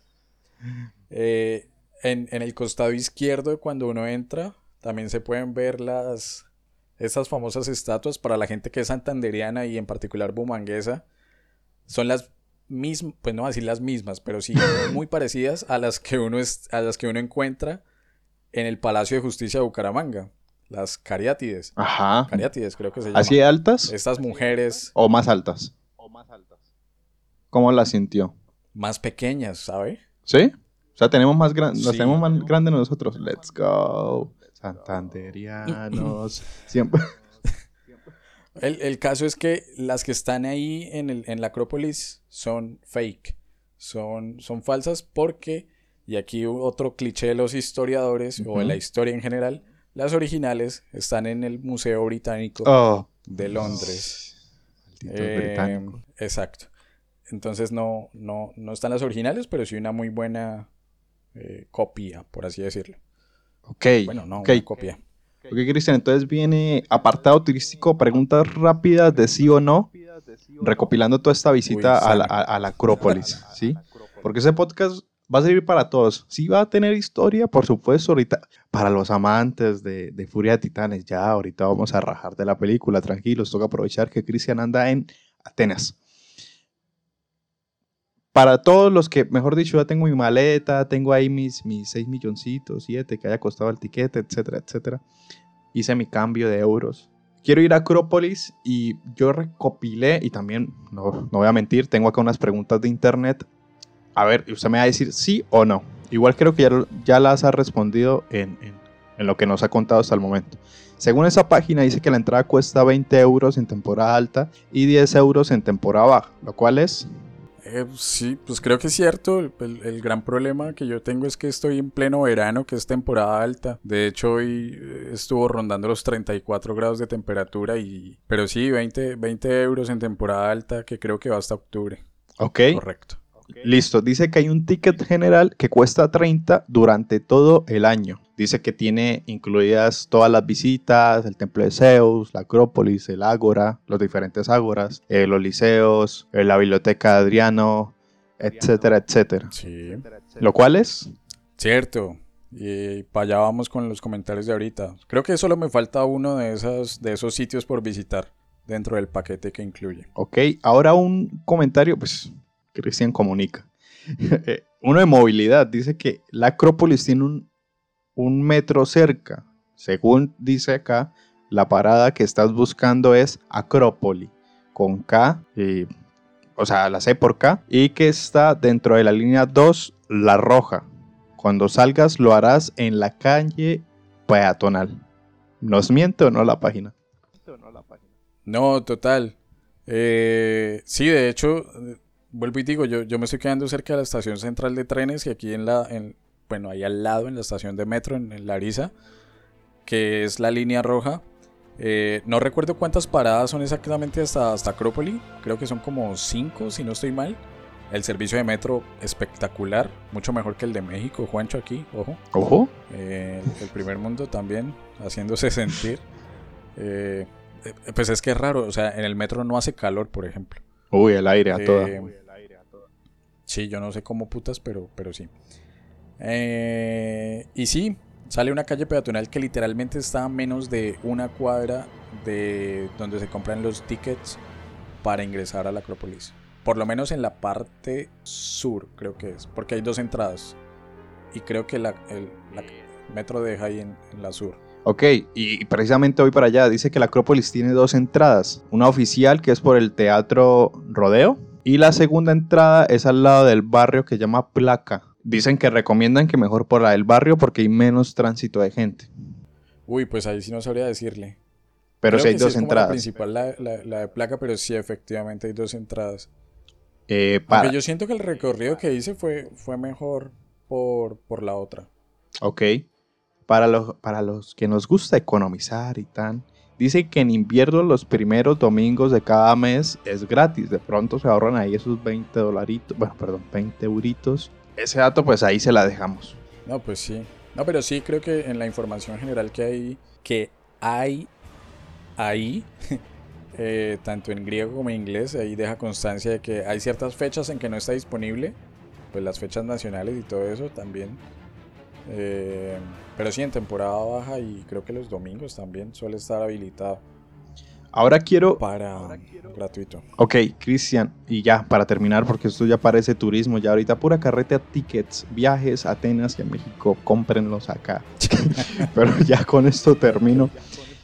Speaker 1: Eh, en, el costado izquierdo, cuando uno entra, también se pueden ver las... Estas famosas estatuas para la gente que es santanderiana y en particular bumanguesa. Son las mismas, pues no decir las mismas, pero sí [laughs] muy parecidas a las que uno, es, a las que uno encuentra en el Palacio de Justicia de Bucaramanga. Las cariátides.
Speaker 2: Ajá.
Speaker 1: Cariátides, creo que se llama.
Speaker 2: ¿Así altas?
Speaker 1: Estas mujeres.
Speaker 2: ¿O más altas? O más altas. ¿Cómo las sintió?
Speaker 1: Más pequeñas, ¿sabe?
Speaker 2: ¿Sí? O sea, tenemos más grandes, las tenemos más grandes nosotros. Let's go. Santanderianos. [laughs] Siempre.
Speaker 1: El, caso es que las que están ahí en, el, en la Acrópolis son fake. Son, son falsas porque y aquí otro cliché de los historiadores o de la historia en general, las originales están en el Museo Británico oh. de Londres. Eh, exacto. Entonces no, no, no están las originales, pero sí una muy buena eh, copia, por así decirlo.
Speaker 2: Ok.
Speaker 1: Bueno, no,
Speaker 2: okay.
Speaker 1: una copia.
Speaker 2: Ok, Cristian, entonces viene apartado turístico, preguntas rápidas de sí o no, recopilando toda esta visita a, la, a, la, Acrópolis, [laughs] ¿sí? Porque ese podcast va a servir para todos. Sí va a tener historia, por supuesto, ahorita. Para los amantes de, Furia de Titanes, ya ahorita vamos a rajar de la película, tranquilos. Toca aprovechar que Cristian anda en Atenas. Para todos los que, mejor dicho, ya tengo mi maleta, tengo ahí mis, mis 6 milloncitos, 7 que haya costado el tiquete, etcétera, etcétera. Hice mi cambio de euros. Quiero ir a Acrópolis y yo recopilé, y también, no, no voy a mentir, tengo acá unas preguntas de internet. A ver, usted me va a decir sí o no. Igual creo que ya, ya las ha respondido en, en, en lo que nos ha contado hasta el momento. Según esa página dice que la entrada cuesta 20 euros en temporada alta y 10 euros en temporada baja, lo cual es
Speaker 1: eh, sí, pues creo que es cierto. El, el, gran problema que yo tengo es que estoy en pleno verano, que es temporada alta. De hecho, hoy eh, estuvo rondando los 34 grados de temperatura y... Pero sí, 20, 20 euros en temporada alta, que creo que va hasta octubre.
Speaker 2: Ok.
Speaker 1: Correcto.
Speaker 2: Listo, dice que hay un ticket general que cuesta 30 durante todo el año. Dice que tiene incluidas todas las visitas, el templo de Zeus, la Acrópolis, el Ágora, los diferentes Ágoras, eh, los liceos, eh, la biblioteca de Adriano, etcétera, etcétera.
Speaker 1: Sí.
Speaker 2: Lo cual es...
Speaker 1: Cierto. Y para allá vamos con los comentarios de ahorita. Creo que solo me falta uno de, esas, de esos sitios por visitar dentro del paquete que incluye.
Speaker 2: Ok, ahora un comentario, pues Cristian comunica. [laughs] Uno de movilidad dice que la Acrópolis tiene un, un, metro cerca. Según dice acá, la parada que estás buscando es Acrópoli, con K, y, o sea, la C por K, y que está dentro de la línea 2, la roja. Cuando salgas lo harás en la calle peatonal. ¿Nos miente o no la página?
Speaker 1: No, total. Eh, sí, de hecho, vuelvo y digo, yo, yo me estoy quedando cerca de la estación central de trenes y aquí en la, en, bueno, ahí al lado en la estación de metro, en, en Larisa, que es la línea roja. Eh, no recuerdo cuántas paradas son exactamente hasta, hasta Acrópoli, creo que son como cinco, si no estoy mal. El servicio de metro espectacular, mucho mejor que el de México, Juancho aquí, ojo.
Speaker 2: Ojo.
Speaker 1: Eh, el primer mundo también, haciéndose [laughs] sentir. Eh, pues es que es raro, o sea, en el metro no hace calor, por ejemplo.
Speaker 2: Uy, el aire a
Speaker 1: Eh,
Speaker 2: toda.
Speaker 1: Sí, yo no sé cómo putas, pero, pero sí. Eh, y sí, sale una calle peatonal que literalmente está a menos de una cuadra de donde se compran los tickets para ingresar a la Acrópolis. Por lo menos en la parte sur, creo que es, porque hay dos entradas. Y creo que el metro deja ahí en, en la sur.
Speaker 2: Ok, y precisamente voy para allá. Dice que la Acrópolis tiene dos entradas. Una oficial que es por el Teatro Rodeo. Y la segunda entrada es al lado del barrio que llama Placa. Dicen que recomiendan que mejor por la del barrio porque hay menos tránsito de gente.
Speaker 1: Uy, pues ahí sí no sabría decirle.
Speaker 2: Pero
Speaker 1: Creo
Speaker 2: si hay
Speaker 1: que
Speaker 2: dos
Speaker 1: es como La
Speaker 2: entradas.
Speaker 1: principal, la, la- la de placa, pero sí, efectivamente hay dos entradas.
Speaker 2: Eh,
Speaker 1: Aunque
Speaker 2: para,
Speaker 1: yo siento que el recorrido que hice fue, fue mejor por, por la otra.
Speaker 2: Ok. Para los, para los que nos gusta economizar y tan. Dice que en invierno los primeros domingos de cada mes es gratis. De pronto se ahorran ahí esos 20 dolaritos. Bueno, perdón, 20 euritos. Ese dato pues ahí se la dejamos.
Speaker 1: No, pues sí. No, pero sí creo que en la información general que hay, que hay ahí, [laughs] eh, tanto en griego como en inglés, ahí deja constancia de que hay ciertas fechas en que no está disponible, pues las fechas nacionales y todo eso también. Eh, pero sí, en temporada baja y creo que los domingos también suele estar habilitado
Speaker 2: Ahora quiero
Speaker 1: para gratuito.
Speaker 2: Ok, Cristian, y ya, para terminar, porque esto ya parece turismo, ya ahorita pura carreta tickets, viajes a Atenas y a México, cómprenlos acá. [laughs] Pero ya con esto termino.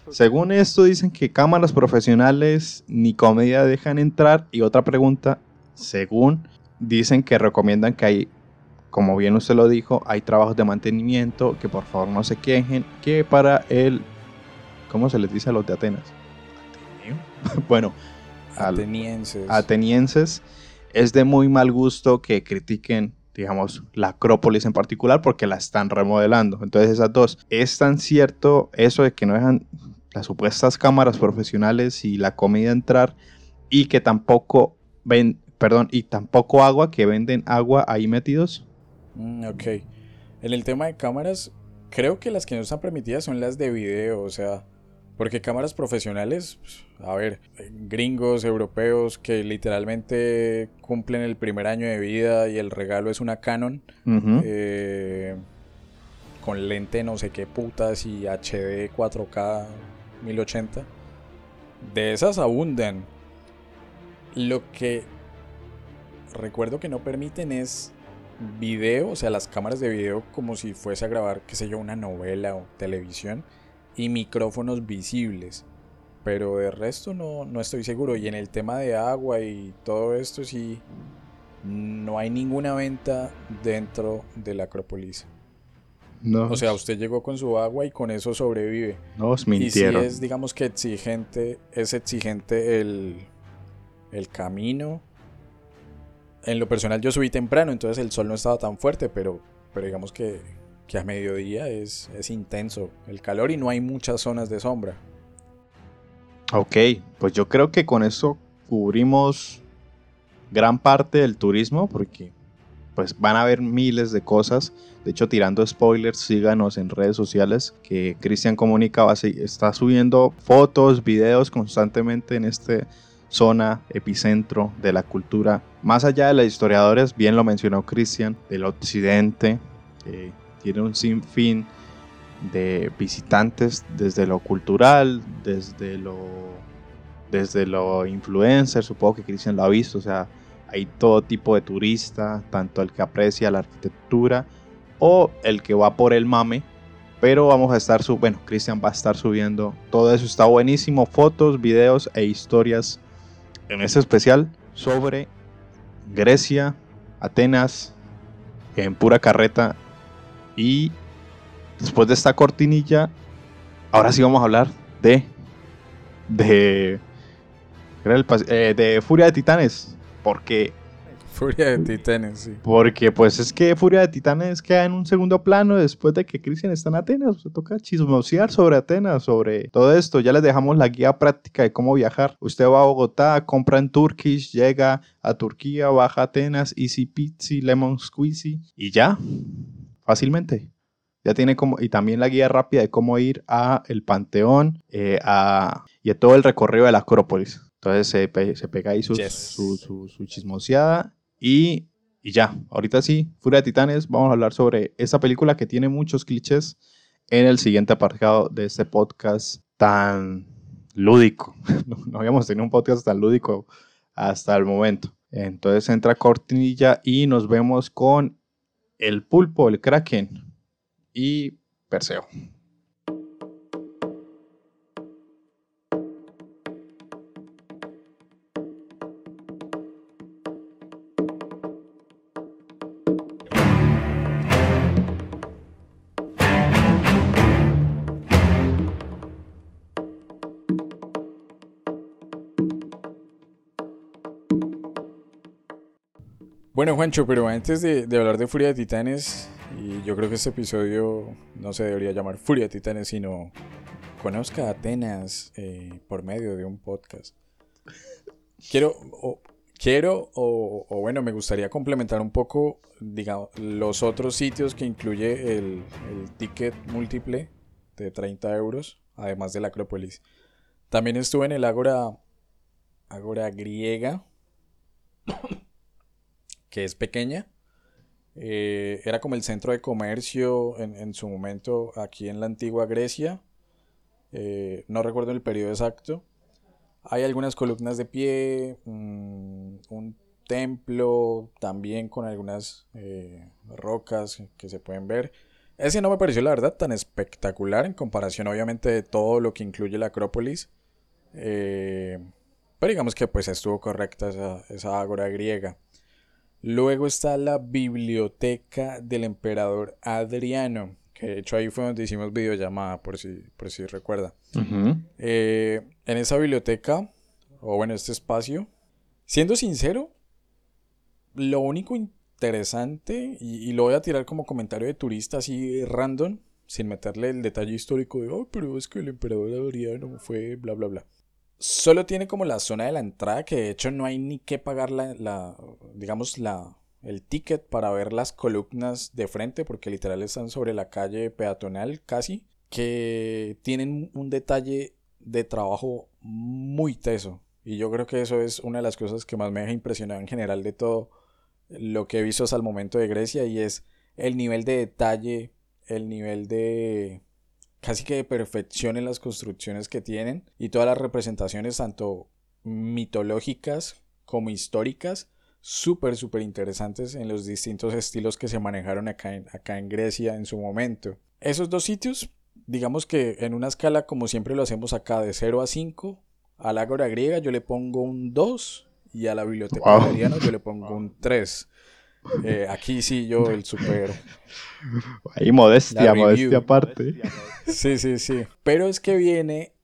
Speaker 2: Según esto dicen que cámaras profesionales ni comedia dejan entrar. Y otra pregunta, según dicen que recomiendan que hay, como bien usted lo dijo, hay trabajos de mantenimiento, que por favor no se quejen, que para el, ¿cómo se les dice a los de Atenas? [laughs] bueno, al-
Speaker 1: Atenienses.
Speaker 2: atenienses, es de muy mal gusto que critiquen, digamos, la Acrópolis en particular porque la están remodelando. Entonces esas dos, es tan cierto eso de que no dejan las supuestas cámaras profesionales y la comida entrar y que tampoco ven, perdón, y tampoco agua, que venden agua ahí metidos.
Speaker 1: Mm, ok. En el tema de cámaras, creo que las que no están permitidas son las de video, o sea, porque cámaras profesionales, pues, a ver, gringos, europeos que literalmente cumplen el primer año de vida y el regalo es una Canon eh, con lente no sé qué putas y HD 4K 1080. De esas abundan. Lo que recuerdo que no permiten es video, o sea, las cámaras de video como si fuese a grabar, qué sé yo, una novela o televisión y micrófonos visibles. Pero de resto no, no estoy seguro. Y en el tema de agua y todo esto sí, no hay ninguna venta dentro de la Acrópolis. No. O sea, usted llegó con su agua y con eso sobrevive.
Speaker 2: Nos mintieron.
Speaker 1: Y si es, digamos que exigente, es exigente el, el camino. En lo personal yo subí temprano, entonces el sol no estaba tan fuerte, pero, pero digamos que, que a mediodía es, es intenso el calor y no hay muchas zonas de sombra.
Speaker 2: Ok, pues yo creo que con eso cubrimos gran parte del turismo porque pues van a haber miles de cosas. De hecho, tirando spoilers, síganos en redes sociales que Cristian Comunica está subiendo fotos, videos constantemente en esta zona epicentro de la cultura. Más allá de los historiadores, bien lo mencionó Cristian, del occidente, tiene un sinfín de visitantes desde lo cultural, desde lo desde lo influencer, supongo que Cristian lo ha visto, o sea, hay todo tipo de turista, tanto el que aprecia la arquitectura o el que va por el mame, pero vamos a estar, bueno, Cristian va a estar subiendo todo eso, está buenísimo, fotos, videos e historias en ese especial sobre Grecia, Atenas, en pura carreta y después de esta cortinilla, ahora sí vamos a hablar de. de. Eh, de Furia de Titanes. Porque.
Speaker 1: Furia de Titanes, sí.
Speaker 2: Porque, pues es que Furia de Titanes queda en un segundo plano después de que Christian está en Atenas. Se toca chismosear sobre Atenas, sobre todo esto. Ya les dejamos la guía práctica de cómo viajar. Usted va a Bogotá, compra en Turkish, llega a Turquía, baja a Atenas, Easy Pizzy, Lemon Squeezy y ya. Fácilmente ya tiene como, y también la guía rápida de cómo ir a el Panteón eh, a, y a todo el recorrido de la Acrópolis. Entonces se, pega ahí su, su, chismoseada y, ya, ahorita sí, Furia de Titanes, vamos a hablar sobre esta película que tiene muchos clichés en el siguiente apartado de este podcast tan lúdico. [laughs] no, habíamos tenido un podcast tan lúdico hasta el momento. Entonces entra cortinilla y nos vemos con el pulpo, el kraken y Perseo.
Speaker 1: Pero antes de, hablar de Furia de Titanes, y yo creo que este episodio no se debería llamar Furia de Titanes, sino Conozca Atenas eh, por medio de un podcast. Quiero, o, quiero, o, bueno, me gustaría complementar un poco, digamos, los otros sitios que incluye el, el ticket múltiple de 30 euros, además de la Acrópolis. También estuve en el Ágora, Ágora griega que es pequeña. Eh, era como el centro de comercio en, su momento aquí en la antigua Grecia. Eh, no recuerdo el periodo exacto. Hay algunas columnas de pie, mm, un templo también con algunas eh, rocas que se pueden ver. Ese no me pareció la verdad tan espectacular en comparación obviamente de todo lo que incluye la Acrópolis. pero digamos que pues estuvo correcta esa, esa ágora griega. Luego está la biblioteca del emperador Adriano, que de hecho ahí fue donde hicimos videollamada, por si, por si recuerda. Eh, en esa biblioteca, o bueno, este espacio, siendo sincero, lo único interesante, y, lo voy a tirar como comentario de turista así random, sin meterle el detalle histórico de, oh, pero es que el emperador Adriano fue bla, bla, bla. Solo tiene como la zona de la entrada, que de hecho no hay ni que pagar la, digamos, la, el ticket para ver las columnas de frente, porque literal están sobre la calle peatonal casi, que tienen un detalle de trabajo muy teso. Y yo creo que eso es una de las cosas que más me ha impresionado en general de todo lo que he visto hasta el momento de Grecia y es el nivel de detalle, el nivel de, casi que de perfección en las construcciones que tienen y todas las representaciones tanto mitológicas como históricas súper, súper interesantes en los distintos estilos que se manejaron acá en, acá en Grecia en su momento. Esos dos sitios, digamos que en una escala como siempre lo hacemos acá de 0 a 5, a la Ágora griega yo le pongo un 2 y a la biblioteca wow. yo le pongo un 3. Eh, aquí sí, yo el super.
Speaker 2: Ahí modestia, modestia aparte.
Speaker 1: Sí, sí, sí. Pero es que viene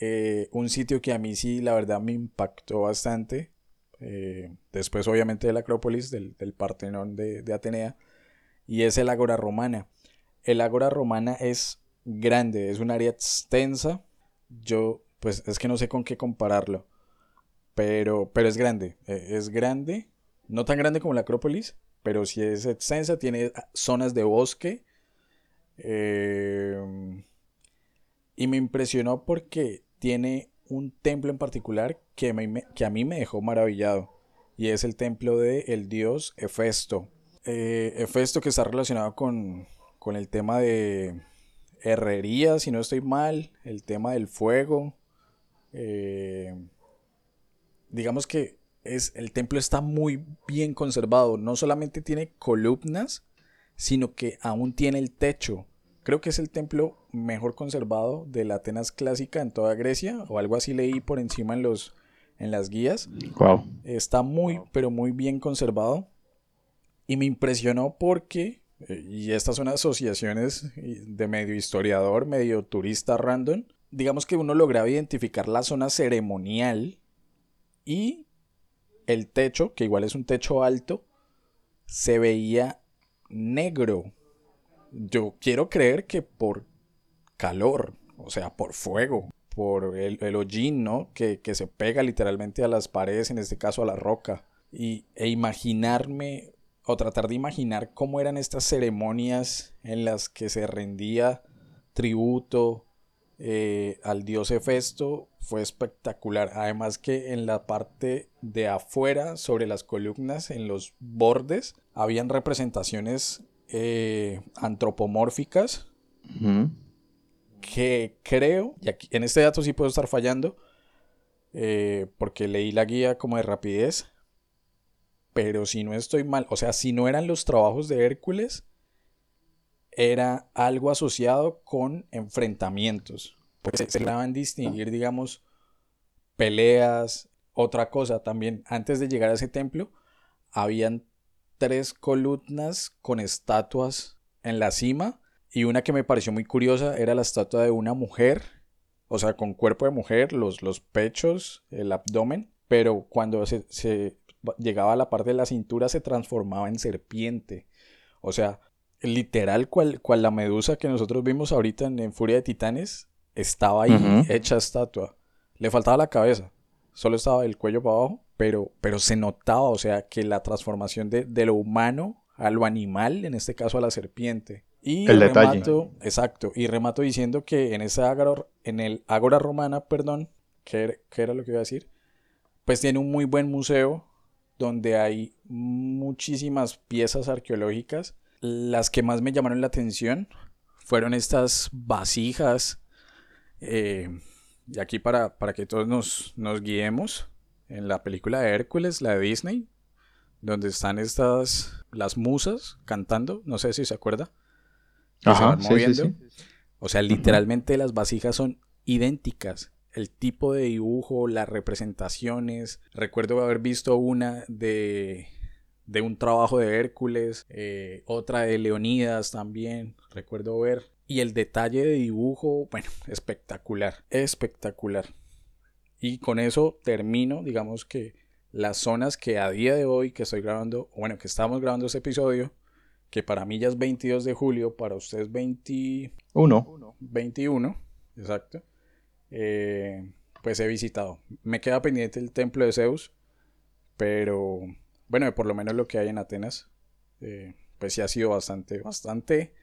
Speaker 1: eh, un sitio que a mí sí, la verdad, me impactó bastante. Eh, después, obviamente, de la Acrópolis, del, del Partenón de, de, Atenea. Y es el Ágora Romana. El Ágora Romana es grande, es un área extensa. Yo, pues, es que no sé con qué compararlo. Pero, pero es grande. es grande. No tan grande como la Acrópolis, pero sí es extensa, tiene zonas de bosque. Eh, y me impresionó porque tiene un templo en particular que, que, a mí me dejó maravillado. Y es el templo del el dios Hefesto. Eh, Hefesto que está relacionado con, con el tema de herrería, si no estoy mal, el tema del fuego. Eh, digamos que el templo está muy bien conservado. No solamente tiene columnas, sino que aún tiene el techo. Creo que es el templo mejor conservado de la Atenas clásica en toda Grecia, o algo así leí por encima en, los, en las guías. Está muy, pero muy bien conservado. Y me impresionó porque, eh, y estas son asociaciones de medio historiador, medio turista random, digamos que uno lograba identificar la zona ceremonial y el techo, que igual es un techo alto, se veía negro. Yo quiero creer que por calor, o sea, por fuego, por el, el hollín, ¿no? Que, que, se pega literalmente a las paredes, en este caso a la roca. Y, e imaginarme, o tratar de imaginar cómo eran estas ceremonias en las que se rendía tributo eh, al dios Hefesto fue espectacular. Además que en la parte de afuera, sobre las columnas, en los bordes, habían representaciones eh, antropomórficas que creo, y aquí, en este dato sí puedo estar fallando, eh, porque leí la guía como de rapidez, pero si no estoy mal, o sea, si no eran los trabajos de Hércules, era algo asociado con enfrentamientos. Porque se, lograban distinguir, digamos, peleas, otra cosa también. Antes de llegar a ese templo, habían tres columnas con estatuas en la cima. Y una que me pareció muy curiosa era la estatua de una mujer, o sea, con cuerpo de mujer, los, los pechos, el abdomen. Pero cuando se, se llegaba a la parte de la cintura se transformaba en serpiente. O sea, literal cual, cual la medusa que nosotros vimos ahorita en, Furia de Titanes, estaba ahí hecha estatua. Le faltaba la cabeza, solo estaba el cuello para abajo, pero, pero se notaba, o sea, que la transformación de, de lo humano a lo animal, en este caso a la serpiente. Y el remato, exacto, y remato diciendo que en ese ágora, en el Ágora Romana, perdón, ¿qué era lo que iba a decir? Pues tiene un muy buen museo donde hay muchísimas piezas arqueológicas las que más me llamaron la atención fueron estas vasijas. Eh, y aquí para, para que todos nos, nos, guiemos en la película de Hércules, la de Disney, donde están estas, las musas cantando, no sé si se acuerda. Ajá, moviendo. O sea, literalmente las vasijas son idénticas. El tipo de dibujo, las representaciones. Recuerdo haber visto una de de un trabajo de Hércules, eh, otra de Leonidas también, recuerdo ver. Y el detalle de dibujo, bueno, [laughs] espectacular, espectacular. Y con eso termino, digamos que las zonas que a día de hoy que estoy grabando, bueno, que estamos grabando este episodio, que para mí ya es 22 de julio, para ustedes 21. 21, exacto. Eh, pues he visitado. Me queda pendiente el templo de Zeus, pero bueno, por lo menos lo que hay en Atenas, eh, pues sí ha sido bastante, bastante,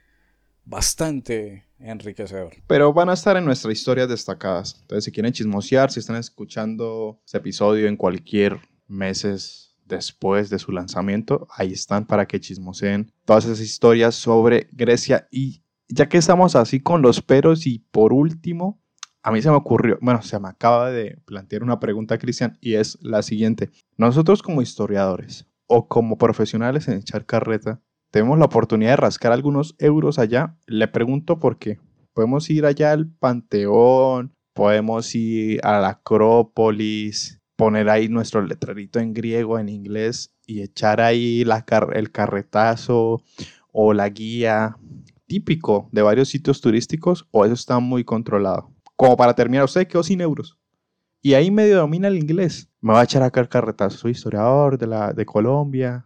Speaker 1: bastante enriquecedor.
Speaker 2: Pero van a estar en nuestras historias destacadas. Entonces, si quieren chismosear, si están escuchando este episodio en cualquier meses después de su lanzamiento, ahí están para que chismoseen todas esas historias sobre Grecia. Y ya que estamos así con los peros y por último, a mí se me ocurrió, bueno, se me acaba de plantear una pregunta, Cristian, y es la siguiente. Nosotros como historiadores, o como profesionales en echar carreta, tenemos la oportunidad de rascar algunos euros allá. Le pregunto por qué. Podemos ir allá al Panteón, podemos ir a la Acrópolis, poner ahí nuestro letrerito en griego, en inglés y echar ahí el carretazo o la guía típico de varios sitios turísticos o eso está muy controlado. Como para terminar, usted quedó sin euros y ahí medio domina el inglés. Me va a echar acá el carretazo, soy historiador de, la, de Colombia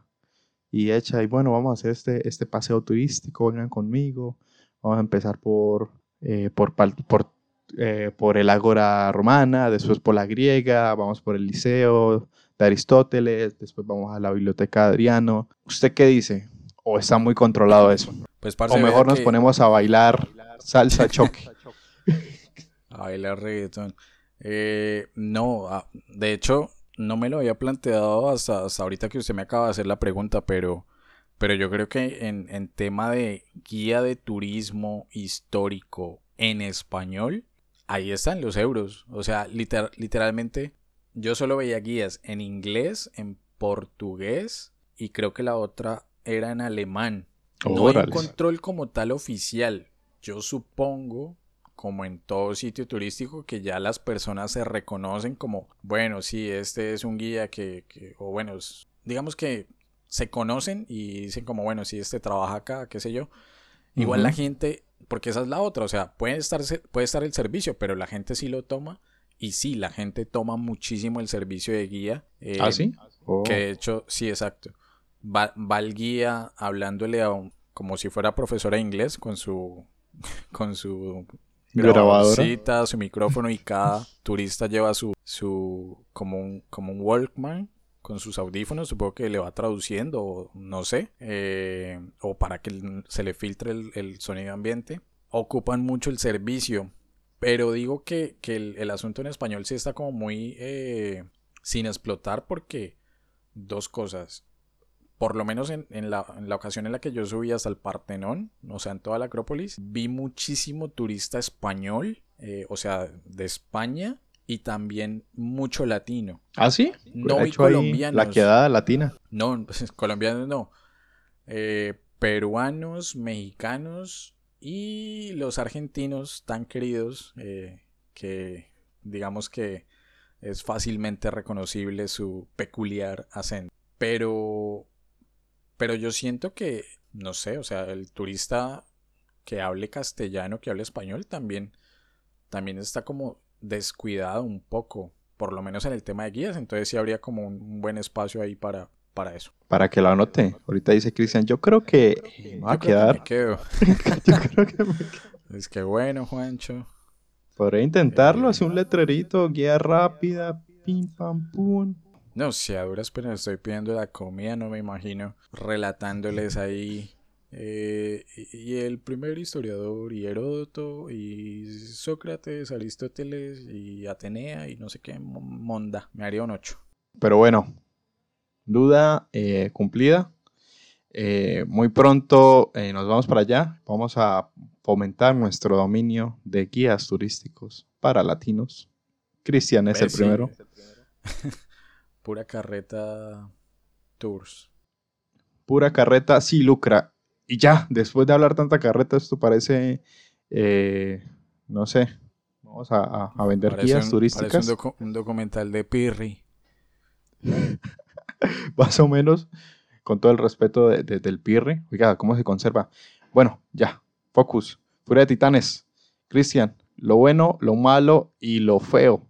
Speaker 2: y echa y bueno, vamos a hacer este, este paseo turístico, vengan conmigo. Vamos a empezar por, eh, por, por eh, por el Ágora romana, después por la griega, vamos por el Liceo de Aristóteles, después vamos a la Biblioteca de Adriano. ¿Usted qué dice? ¿O está muy controlado eso? Pues, o mejor nos ponemos a bailar salsa [laughs] choque. [laughs]
Speaker 1: a bailar reggaetón. Eh, no, ah, de hecho, no me lo había planteado hasta, ahorita que usted me acaba de hacer la pregunta, pero, pero yo creo que en, en tema de guía de turismo histórico en español, ahí están los euros. O sea, literalmente yo solo veía guías en inglés, en portugués y creo que la otra era en alemán. no hay control como tal oficial. Yo supongo, como en todo sitio turístico, que ya las personas se reconocen como, bueno, sí, este es un guía que, que o bueno, digamos que se conocen y dicen como, bueno, sí, este trabaja acá, qué sé yo. Igual la gente porque esa es la otra, o sea, puede estar, puede estar el servicio, pero la gente sí lo toma. Y sí, la gente toma muchísimo el servicio de guía.
Speaker 2: Eh, ¿Ah, sí?
Speaker 1: Que de hecho, sí, exacto. Va, va el guía hablándole a un, como si fuera profesora de inglés con su, [laughs] con su grabadora, su micrófono y cada turista lleva su, su como un, como un Walkman con sus audífonos, supongo que le va traduciendo, no sé, eh, o para que se le filtre el, sonido ambiente. Ocupan mucho el servicio, pero digo que, el, asunto en español sí está como muy eh, sin explotar porque dos cosas. Por lo menos en, la, ocasión en la que yo subí hasta el Partenón, o sea, en toda la Acrópolis, vi muchísimo turista español, eh, o sea, de España, y también mucho latino.
Speaker 2: ¿Ah, sí? No y colombianos. La quedada latina.
Speaker 1: No, [laughs] colombianos no. Eh, peruanos, mexicanos y los argentinos tan queridos eh, que digamos que es fácilmente reconocible su peculiar acento. Pero, pero yo siento que, no sé, o sea, el turista que hable castellano, que hable español, también, también está como descuidado un poco, por lo menos en el tema de guías, entonces sí habría como un, buen espacio ahí para, para eso.
Speaker 2: Para que lo anote. Ahorita dice Cristian, yo creo que va a quedar. [laughs] [laughs]
Speaker 1: yo creo que me quedo. Es que bueno, Juancho.
Speaker 2: Podría intentarlo, hacer un letrerito, guía rápida, pim pam pum.
Speaker 1: No, si a duras pero estoy pidiendo la comida, no me imagino relatándoles ahí eh, y el primer historiador, y Heródoto, y Sócrates, Aristóteles, y Atenea, y no sé qué, Monda. Me haría un 8.
Speaker 2: Pero bueno, duda eh, cumplida. Eh, muy pronto nos vamos para allá. Vamos a fomentar nuestro dominio de guías turísticos para latinos. Cristian es el primero. [laughs]
Speaker 1: Pura carreta tours.
Speaker 2: Pura carreta sí lucra y ya, después de hablar tanta carreta, esto parece, eh, no sé, vamos a, vender guías turísticas.
Speaker 1: Parece un, documental de Pirri. [laughs]
Speaker 2: Más o menos, con todo el respeto del Pirri. Oiga, ¿cómo se conserva? Bueno, ya, focus. Furia de Titanes. Cristian, lo bueno, lo malo y lo feo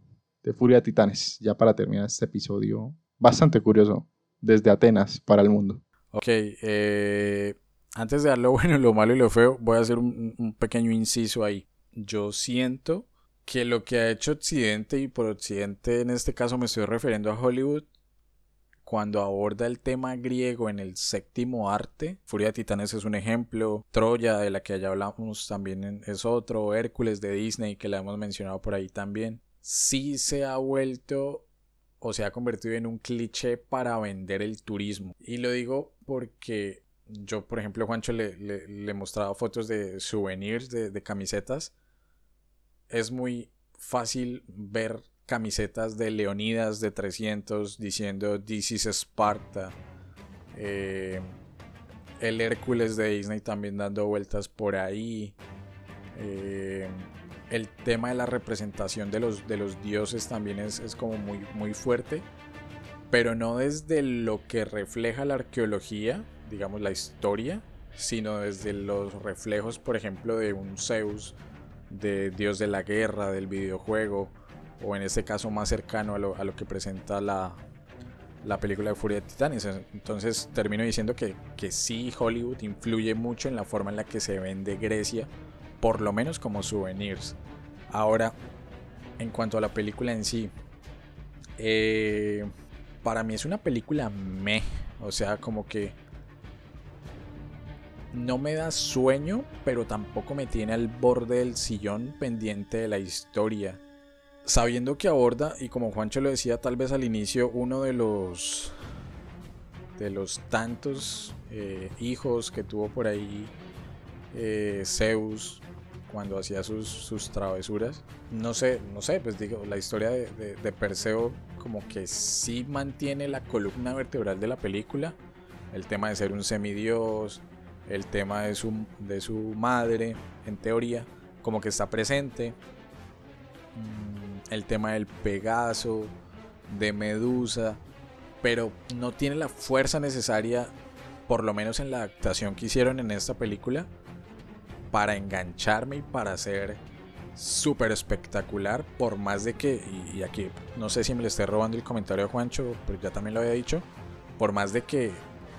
Speaker 2: de Furia de Titanes. Ya para terminar este episodio bastante curioso desde Atenas para el mundo.
Speaker 1: Ok, eh, antes de dar lo [laughs] bueno, lo malo y lo feo, voy a hacer un, pequeño inciso ahí. Yo siento que lo que ha hecho Occidente, y por Occidente en este caso me estoy refiriendo a Hollywood, cuando aborda el tema griego en el séptimo arte, Furia de Titanes es un ejemplo, Troya, de la que ya hablamos también es otro, Hércules de Disney, que la hemos mencionado por ahí también, sí se ha vuelto o se ha convertido en un cliché para vender el turismo. Y lo digo porque yo, por ejemplo, Juancho le, le, mostraba fotos de souvenirs, de, camisetas. Es muy fácil ver camisetas de Leonidas de 300 diciendo This is Sparta Eh, el Hércules de Disney también dando vueltas por ahí. Eh, el tema de la representación de los, de los dioses también es, es, como muy, muy fuerte. Pero no desde lo que refleja la arqueología, digamos la historia, sino desde los reflejos, por ejemplo, de un Zeus, de dios de la guerra, del videojuego, o en este caso más cercano a lo, a lo que presenta la, la película de Furia de Titanes. Entonces termino diciendo que, que sí, Hollywood influye mucho en la forma en la que se vende Grecia, por lo menos como souvenirs. Ahora, en cuanto a la película en sí, eh, para mí es una película me, o sea, como que no me da sueño, pero tampoco me tiene al borde del sillón pendiente de la historia sabiendo que aborda, y como Juancho lo decía tal vez al inicio, uno de los de los tantos eh, hijos que tuvo por ahí eh, Zeus cuando hacía sus, travesuras. No sé, no sé, pues digo, la historia de, Perseo como que sí mantiene la columna vertebral de la película. El tema de ser un semidios, el tema de su, de su madre, en teoría, como que está presente. Mm, el tema del Pegaso, de Medusa, pero no tiene la fuerza necesaria, por lo menos en la adaptación que hicieron en esta película, para engancharme y para ser súper espectacular, por más de que, y, aquí no sé si me le esté robando el comentario a Juancho, pero ya también lo había dicho, por más de que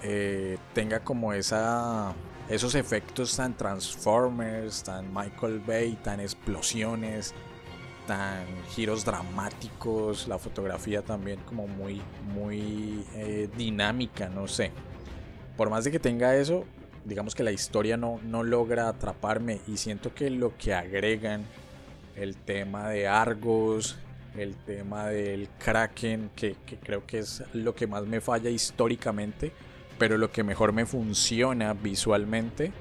Speaker 1: eh, tenga como esa esos efectos tan Transformers, tan Michael Bay, tan explosiones, tan giros dramáticos, la fotografía también como muy, muy eh, dinámica, no sé. Por más de que tenga eso, digamos que la historia no, no logra atraparme y siento que lo que agregan, el tema de Argos, el tema del Kraken, que, creo que es lo que más me falla históricamente, pero lo que mejor me funciona visualmente,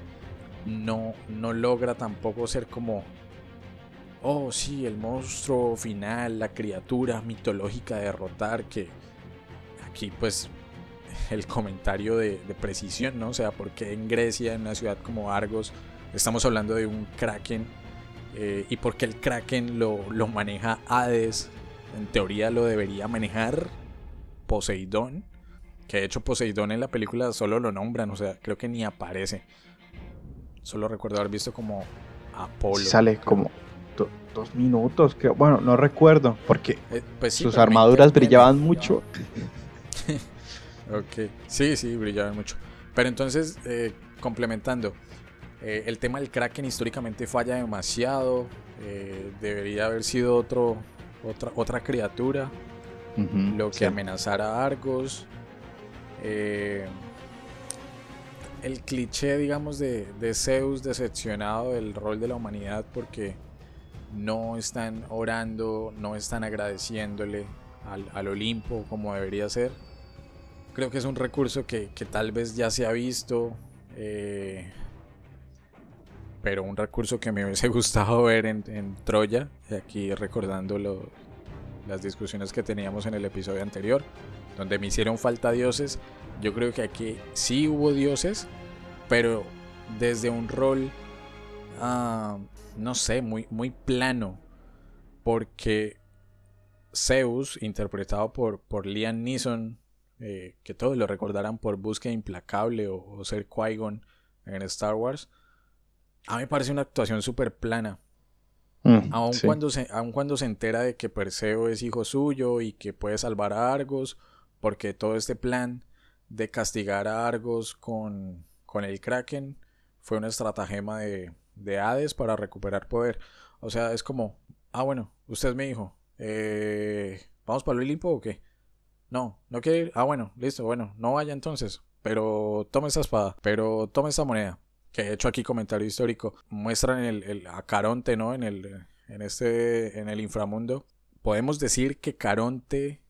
Speaker 1: no, no logra tampoco ser como oh sí, el monstruo final, la criatura mitológica derrotar, que aquí pues el comentario de, precisión, ¿no? O sea, porque en Grecia, en una ciudad como Argos, estamos hablando de un kraken eh, y porque el kraken lo, lo maneja Hades, en teoría lo debería manejar Poseidón, que de hecho Poseidón en la película solo lo nombran, o sea, creo que ni aparece. Solo recuerdo haber visto como Apolo.
Speaker 2: Sale como dos minutos, que bueno, no recuerdo, porque eh, pues sus armaduras brillaban mucho. [laughs]
Speaker 1: ok, sí, sí, brillaban mucho. Pero entonces, eh, complementando, eh, el tema del Kraken históricamente falla demasiado, debería haber sido otro, otra, otra criatura, lo que amenazara a Argos. el cliché, digamos, de, de Zeus decepcionado del rol de la humanidad porque no están orando, no están agradeciéndole al, Olimpo como debería ser. Creo que es un recurso que, tal vez ya se ha visto, eh, pero un recurso que me hubiese [laughs] gustado ver en, Troya, aquí recordando las discusiones que teníamos en el episodio anterior, donde me hicieron falta dioses. Yo creo que aquí sí hubo dioses, pero desde un rol ah, no sé, muy, muy plano. Porque Zeus, interpretado por, por Liam Neeson, eh, que todos lo recordarán por Búsqueda Implacable o, ser Qui-Gon en Star Wars, a mí me parece una actuación súper plana. Mm, aun, cuando se, aun cuando se entera de que Perseo es hijo suyo y que puede salvar a Argos, porque todo este plan de castigar a Argos con, con el Kraken fue una estratagema de, de Hades para recuperar poder. O sea, es como, ah, bueno, usted me dijo, eh, ¿vamos para el Olimpo o qué? No, no quiere ir. Ah, bueno, listo, bueno, no vaya entonces. Pero tome esa espada, pero tome esa moneda. Que he hecho aquí comentario histórico. Muestran el, el, a Caronte, ¿no? En el, en este, en el inframundo. Podemos decir que Caronte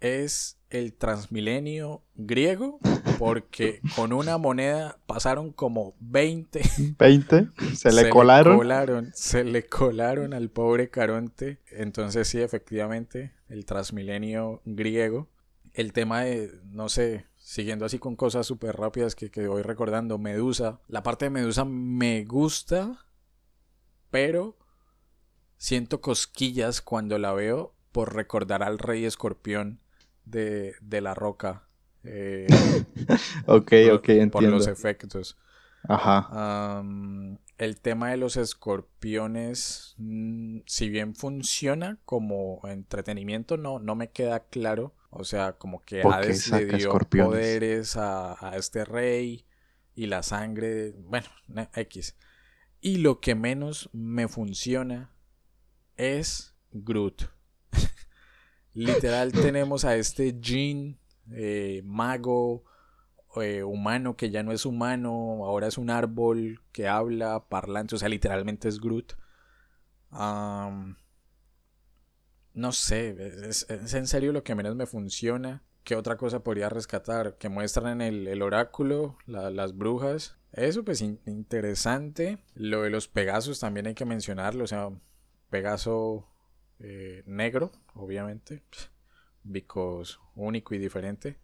Speaker 1: es el transmilenio griego porque [laughs] con una moneda pasaron como 20.
Speaker 2: 20, se le colaron.
Speaker 1: Se le colaron al pobre Caronte. Entonces sí, efectivamente, el transmilenio griego. El tema de, no sé, siguiendo así con cosas súper rápidas que, que voy recordando, Medusa. La parte de Medusa me gusta, pero siento cosquillas cuando la veo por recordar al rey escorpión de, de la roca. [laughs] Eh,
Speaker 2: ok, ok, entiendo.
Speaker 1: Por los efectos.
Speaker 2: Ajá.
Speaker 1: el tema de los escorpiones, mm, si bien funciona como entretenimiento, no, no me queda claro. O sea, como que Hades le dio poderes a, a, este rey y la sangre, bueno, X. Y lo que menos me funciona es Groot. [laughs] Literal [laughs] tenemos a este Jean, eh, mago, eh, humano que ya no es humano, ahora es un árbol que habla, parlante, o sea, literalmente es Groot. No sé, es, en serio lo que menos me funciona. ¿Qué otra cosa podría rescatar? Que muestran el, el oráculo, las brujas. Eso pues interesante. Lo de los Pegasos también hay que mencionarlo. O sea, Pegaso eh, negro, obviamente. Because único y diferente.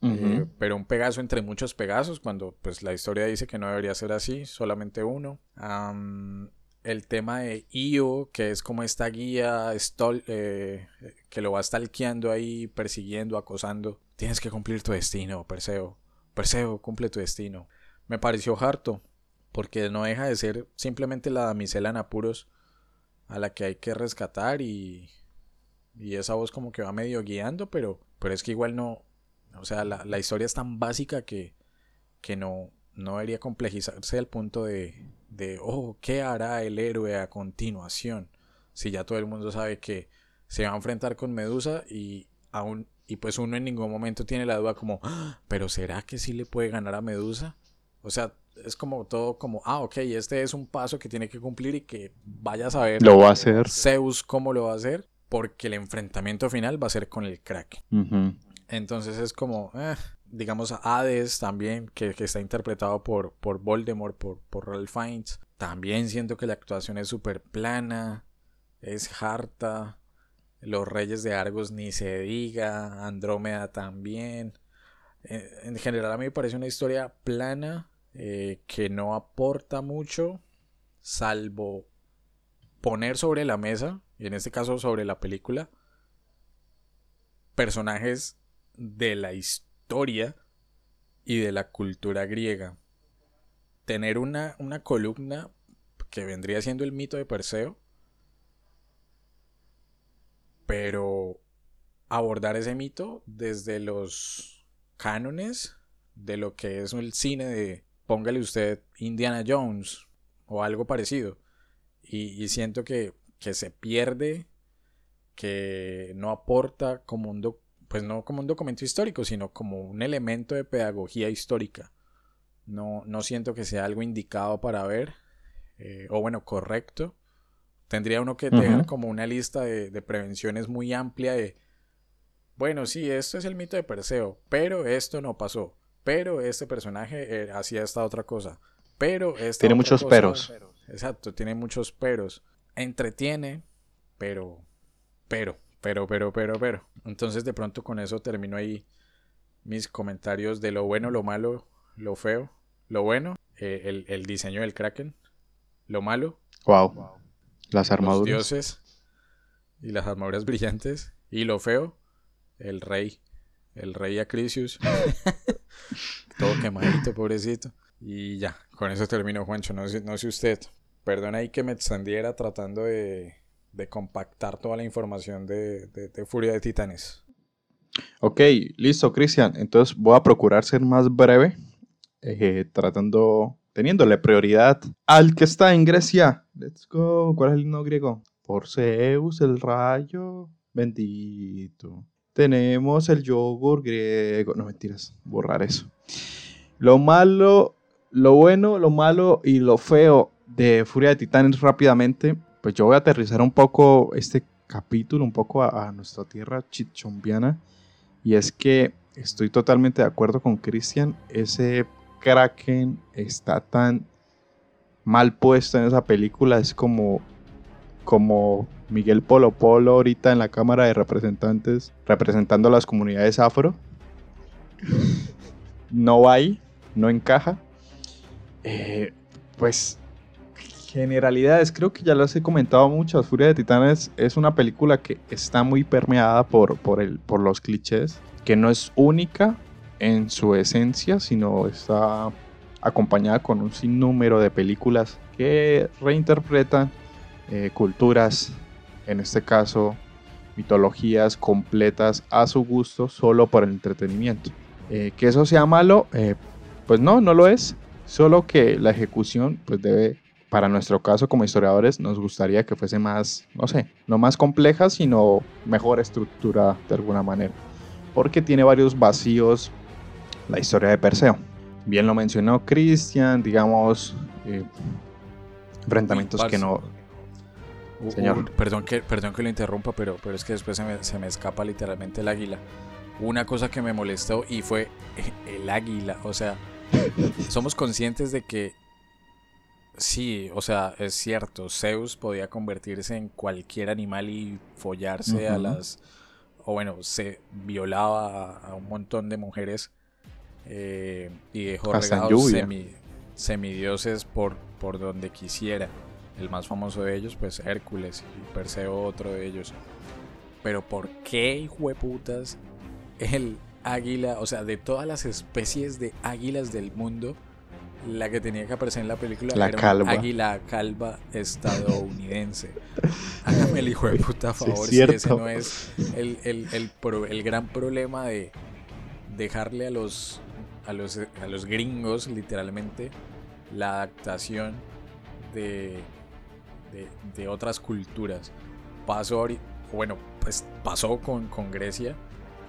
Speaker 1: Eh, pero un Pegaso entre muchos Pegasos, cuando pues la historia dice que no debería ser así, solamente uno. El tema de Io, que es como esta guía eh, que lo va stalkeando ahí, persiguiendo, acosando. Tienes que cumplir tu destino, Perseo. Perseo, cumple tu destino. Me pareció harto, porque no deja de ser simplemente la damisela en apuros a la que hay que rescatar y, y esa voz como que va medio guiando, pero, pero es que igual no, o sea, la, la historia es tan básica que, que no, no debería complejizarse al punto de, de, oh, ¿qué hará el héroe a continuación? Si ya todo el mundo sabe que se va a enfrentar con Medusa y aún, y pues uno en ningún momento tiene la duda como, ah, pero ¿será que sí le puede ganar a Medusa? O sea, es como todo como, ah, ok, este es un paso que tiene que cumplir y que vaya a saber.
Speaker 2: Lo va a hacer.
Speaker 1: Zeus cómo lo va a hacer, porque el enfrentamiento final va a ser con el crack. Entonces es como, eh, digamos, Hades también, que, está interpretado por, por Voldemort, por, por Ralph Fiennes. También siento que la actuación es súper plana, es harta. Los Reyes de Argos ni se diga, Andrómeda también. Eh, en general a mí me parece una historia plana, eh, que no aporta mucho, salvo poner sobre la mesa, y en este caso sobre la película, personajes de la historia y de la cultura griega. Tener una, una columna que vendría siendo el mito de Perseo, pero abordar ese mito desde los cánones de lo que es el cine de, póngale usted Indiana Jones o algo parecido. Y, siento que, que, se pierde, que no aporta como un, pues no como un documento histórico, sino como un elemento de pedagogía histórica. No, no siento que sea algo indicado para ver, eh, o bueno, correcto. Tendría uno que tener como una lista de, de, prevenciones muy amplia de, bueno, sí, esto es el mito de Perseo, pero esto no pasó, pero este personaje eh, hacía esta otra cosa, pero esta
Speaker 2: Tiene muchos peros.
Speaker 1: Exacto, tiene muchos peros. Entretiene, pero, pero, pero, pero, pero, pero. Entonces de pronto con eso termino ahí mis comentarios de lo bueno, lo malo, lo feo. Lo bueno, eh, el, diseño del Kraken. Lo malo.
Speaker 2: Wow. Las armaduras.
Speaker 1: Los dioses y las armaduras [laughs] brillantes. Y lo feo, el rey. El rey Acrisius. [laughs] Todo quemadito, pobrecito. Y ya, con eso termino, Juancho. No sé, no sé usted. Perdona ahí que me extendiera tratando de, de compactar toda la información de, Furia de Titanes.
Speaker 2: Ok, listo, Cristian. Entonces voy a procurar ser más breve, eh, tratando, teniéndole prioridad al que está en Grecia. Let's go. ¿Cuál es el himno griego? Por Zeus, el rayo bendito. Tenemos el yogur griego. No mentiras, borrar eso. Lo malo, lo bueno, lo malo y lo feo de Furia de Titanes rápidamente pues yo voy a aterrizar un poco este capítulo, un poco a, nuestra tierra chichombiana. Y es que estoy totalmente de acuerdo con Christian. Ese Kraken está tan mal puesto en esa película. Es como, como Miguel Polo Polo ahorita en la Cámara de Representantes representando a las comunidades afro. no hay, no encaja. Eh, pues generalidades, creo que ya las he comentado muchas. Furia de Titanes es una película que está muy permeada por, por, el, por los clichés, que no es única en su esencia, sino está acompañada con un sinnúmero de películas que reinterpretan eh, culturas, en este caso mitologías completas a su gusto solo por el entretenimiento. Eh, que eso sea malo, eh, pues no, no lo es. Solo que la ejecución pues debe, para nuestro caso como historiadores, nos gustaría que fuese más, no sé, no más compleja, sino mejor estructurada de alguna manera. Porque tiene varios vacíos la historia de Perseo. Bien lo mencionó Christian, digamos, eh, enfrentamientos que no...
Speaker 1: Señor. perdón, que, perdón que lo interrumpa, pero, pero es que después se me, se me escapa literalmente el águila. Una cosa que me molestó y fue el águila. O sea, somos conscientes de que sí, o sea, es cierto, Zeus podía convertirse en cualquier animal y follarse a las... O bueno, se violaba a, un montón de mujeres eh, y dejó regados semidioses por, por donde quisiera. El más famoso de ellos, pues Hércules y Perseo, otro de ellos. Pero ¿por qué, hijo de putas, el águila, o sea, de todas las especies de águilas del mundo, la que tenía que aparecer en la película
Speaker 2: la
Speaker 1: era
Speaker 2: calva.
Speaker 1: águila calva estadounidense. [laughs] Hágame el hijo de puta favor si ese no es el, el, el, gran problema de dejarle a los, a los, a los gringos, literalmente, la adaptación de, de, otras culturas. Pasó, bueno, pues pasó con, con Grecia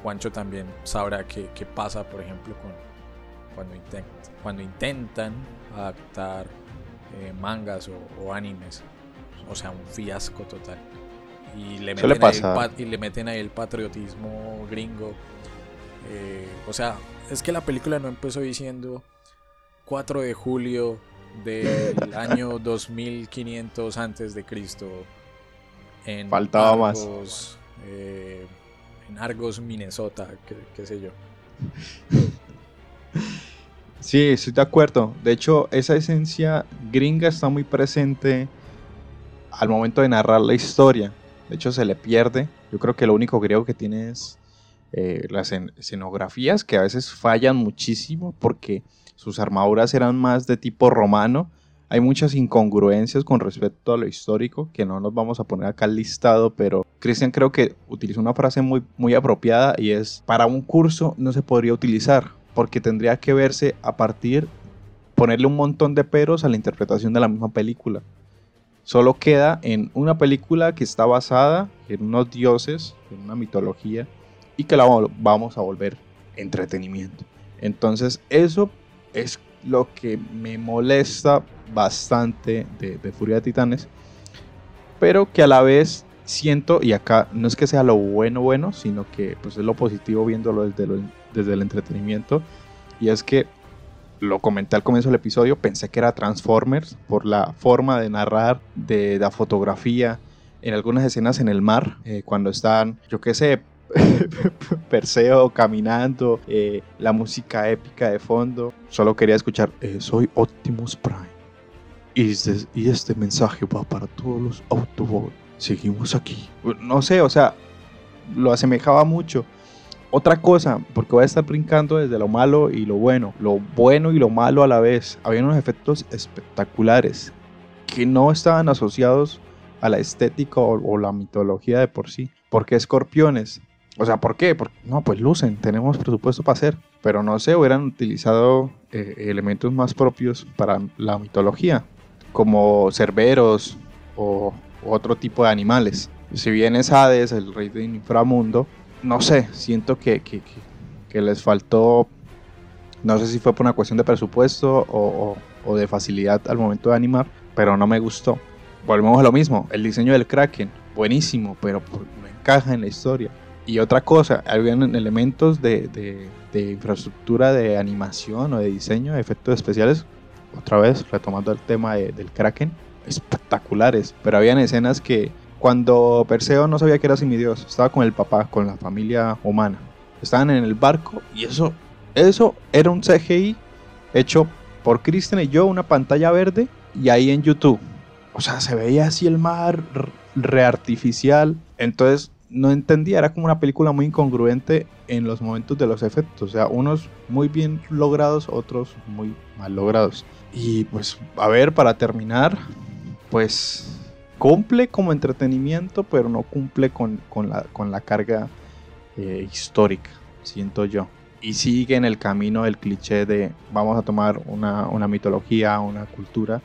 Speaker 1: Juancho también sabrá qué, pasa, por ejemplo, con, cuando, cuando intentan adaptar eh, mangas o, animes. O sea, un fiasco total. Y le, meten ahí y le meten ahí el patriotismo gringo. Eh, o sea, es que la película no empezó diciendo 4 de julio del [laughs] año 2500 antes de Cristo. En
Speaker 2: Faltaba más.
Speaker 1: Eh, en Argos, Minnesota, qué, sé yo. [laughs]
Speaker 2: Sí, estoy de acuerdo. De hecho, esa esencia gringa está muy presente al momento de narrar la historia. De hecho, se le pierde. Yo creo que lo único griego que tiene es eh, las escenografías, que a veces fallan muchísimo porque sus armaduras eran más de tipo romano hay muchas incongruencias con respecto a lo histórico que no nos vamos a poner acá al listado, pero Cristian creo que utilizó una frase muy, muy apropiada y es, para un curso no se podría utilizar porque tendría que verse a partir, ponerle un montón de peros a la interpretación de la misma película. Solo queda en una película que está basada en unos dioses, en una mitología, y que la vamos a volver entretenimiento. Entonces eso es lo que me molesta bastante de, Furia de Titanes, pero que a la vez siento, y acá no es que sea lo bueno bueno, sino que pues es lo positivo viéndolo desde, desde el entretenimiento, y es que lo comenté al comienzo del episodio, pensé que era Transformers por la forma de narrar, de la fotografía, en algunas escenas en el mar, eh, cuando están, yo qué sé, [laughs] Perseo caminando, eh, la música épica de fondo. Solo quería escuchar, eh, soy Optimus Prime. Y este, y este mensaje va para todos los Autobots. Seguimos aquí. No sé, o sea, lo asemejaba mucho. Otra cosa, porque voy a estar brincando desde lo malo y lo bueno, lo bueno y lo malo a la vez. Había unos efectos espectaculares que no estaban asociados a la estética o, o la mitología de por sí. Porque escorpiones, o sea, ¿por qué? Porque, no, pues lucen, tenemos presupuesto para hacer. Pero no sé, hubieran utilizado eh, elementos más propios para la mitología, como cerberos o, otro tipo de animales. Si bien es Hades, el rey del inframundo, no sé, siento que, que, les faltó, no sé si fue por una cuestión de presupuesto o, de facilidad al momento de animar, pero no me gustó. Volvemos a lo mismo, el diseño del Kraken, buenísimo, pero pues, no encaja en la historia. Y otra cosa, habían elementos de, infraestructura de animación o de diseño, de efectos especiales, otra vez retomando el tema del Kraken, espectaculares, pero habían escenas que cuando Perseo no sabía que era semidios, estaba con el papá, con la familia humana, estaban en el barco y eso Eso era un CGI hecho por Christian y yo, una pantalla verde, y ahí en YouTube. O sea, se veía así el mar reartificial. Entonces, no entendía, era como una película muy incongruente en los momentos de los efectos. O sea, unos muy bien logrados, otros muy mal logrados. Y pues, a ver, para terminar, pues cumple como entretenimiento, pero no cumple con, la, con la, carga eh, histórica, siento yo. Y sigue en el camino el cliché de vamos a tomar una, una mitología, una cultura,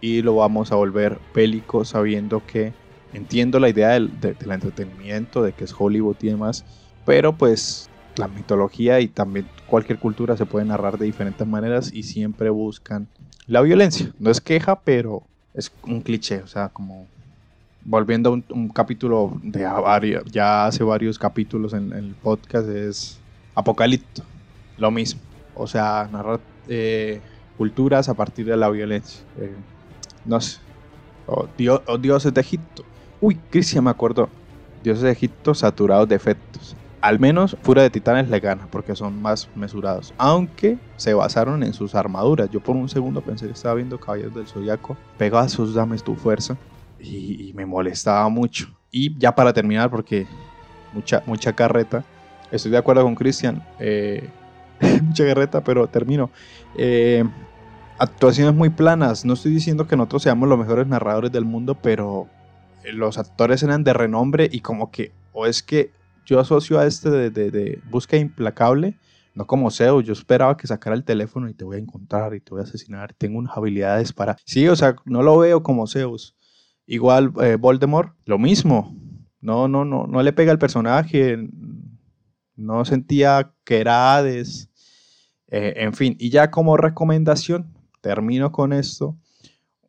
Speaker 2: y lo vamos a volver pélico sabiendo que entiendo la idea del, entretenimiento, de que es Hollywood y demás, pero pues la mitología y también cualquier cultura se puede narrar de diferentes maneras y siempre buscan la violencia. No es queja, pero es un cliché, o sea, como volviendo a un, capítulo de ya hace varios capítulos en, el podcast, es Apocalipto, lo mismo. O sea, narrar eh, culturas a partir de la violencia. Eh, no sé. O, dioses de Egipto. Uy, Cristian, me acuerdo. Dioses de Egipto saturados de efectos. Al menos Furia de Titanes le gana porque son más mesurados. Aunque se basaron en sus armaduras. Yo por un segundo pensé que estaba viendo Caballeros del Zodiaco. sus dames tu fuerza. Y, me molestaba mucho. Y ya para terminar, porque mucha, mucha carreta. Estoy de acuerdo con Cristian. Eh, [laughs] mucha carreta, pero termino. Eh, actuaciones muy planas. No estoy diciendo que nosotros seamos los mejores narradores del mundo, pero los actores eran de renombre y como que, o es que yo asocio a este de, de, búsqueda implacable, no como Zeus, yo esperaba que sacara el teléfono y te voy a encontrar y te voy a asesinar, tengo unas habilidades para... Sí, o sea, no lo veo como Zeus. Igual eh, Voldemort, lo mismo. No, no, no, no le pega al personaje, no sentía que era Hades. Eh, en fin, y ya como recomendación, termino con esto.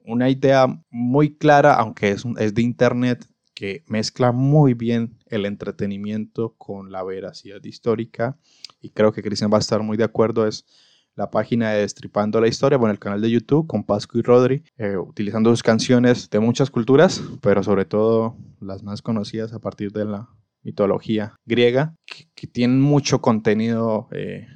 Speaker 2: Una idea muy clara, aunque es, es de internet, que mezcla muy bien el entretenimiento con la veracidad histórica y creo que Cristian va a estar muy de acuerdo es la página de Destripando la Historia, bueno, el canal de YouTube con Pascu y Rodri, eh, utilizando sus canciones de muchas culturas, pero sobre todo las más conocidas a partir de la mitología griega, que, tienen mucho contenido eh,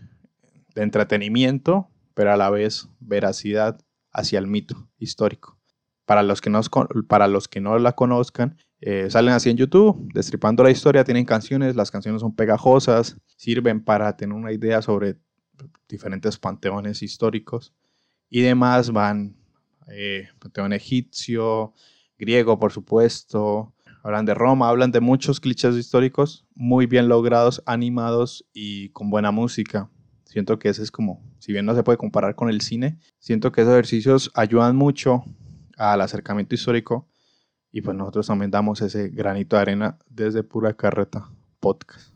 Speaker 2: de entretenimiento, pero a la vez veracidad hacia el mito histórico. Para los que no, para los que no la conozcan, eh, salen así en YouTube, destripando la historia, tienen canciones, las canciones son pegajosas, sirven para tener una idea sobre diferentes panteones históricos y demás van eh, panteón egipcio, griego por supuesto, hablan de Roma, hablan de muchos clichés históricos muy bien logrados, animados y con buena música. Siento que ese es como, si bien no se puede comparar con el cine, siento que esos ejercicios ayudan mucho al acercamiento histórico y pues nosotros también damos ese granito de arena desde Pura Carreta Podcast.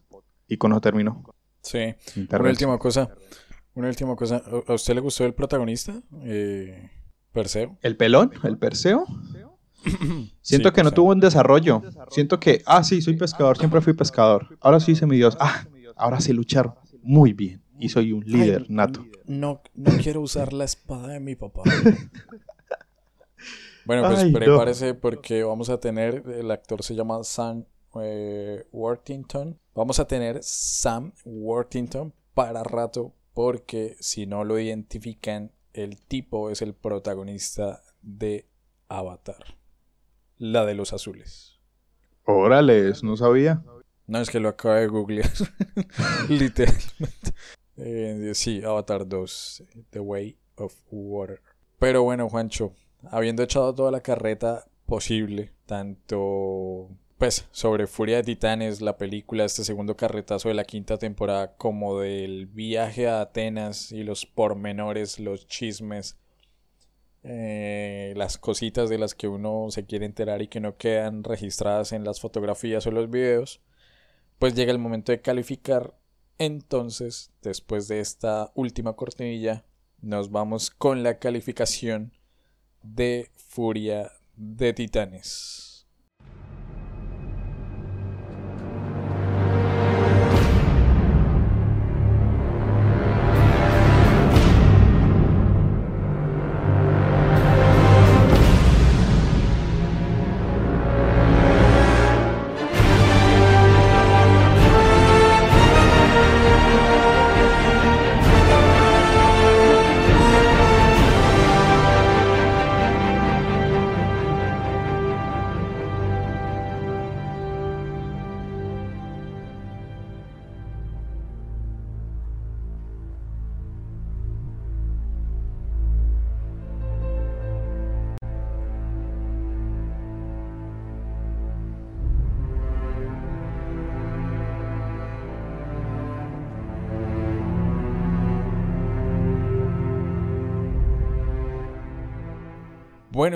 Speaker 2: Y con eso termino.
Speaker 1: Sí. Una última cosa. Una última cosa. ¿A usted le gustó el protagonista? Eh, Perseo.
Speaker 2: ¿El pelón? ¿El Perseo? [coughs] Siento que no tuvo un desarrollo. Siento que, ah, sí, soy pescador, siempre fui pescador. Ahora sí hice mi Dios. Ah, ahora sí luchar muy bien. Y soy un líder nato.
Speaker 1: No, no quiero usar la espada de mi papá. [laughs] Bueno, pues prepárese porque vamos a tener, el actor se llama Sam eh, Worthington. Vamos a tener Sam Worthington para rato porque si no lo identifican, el tipo es el protagonista de Avatar, la de los azules.
Speaker 2: Órale, no sabía.
Speaker 1: No, es que lo acaba de googlear. [laughs] Literalmente. Eh, sí, Avatar 2, The Way of Water. Pero bueno, Juancho, habiendo echado toda la carreta posible, tanto pues sobre Furia de Titanes, la película, este segundo carretazo de la quinta temporada, como del viaje a Atenas y los pormenores, los chismes, eh, las cositas de las que uno se quiere enterar y que no quedan registradas en las fotografías o los videos, pues llega el momento de calificar. Entonces, después de esta última cortinilla, nos vamos con la calificación de Furia de Titanes.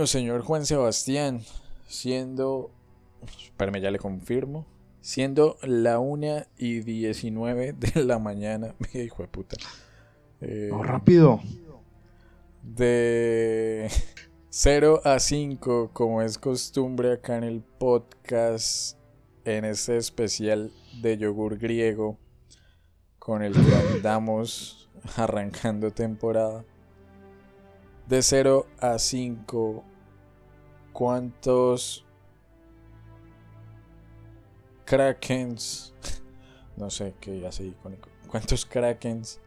Speaker 1: Bueno, señor Juan Sebastián, siendo. Espérame, ya le confirmo. Siendo la 1 y 19 de la mañana. [laughs] Hijo de puta.
Speaker 2: Eh, oh, rápido.
Speaker 1: De 0 a 5, como es costumbre acá en el podcast, en este especial de yogur griego, con el que andamos arrancando temporada. De 0 a 5, ¿cuántos krakens? [laughs] No sé qué ya sé icónico. ¿Cuántos krakens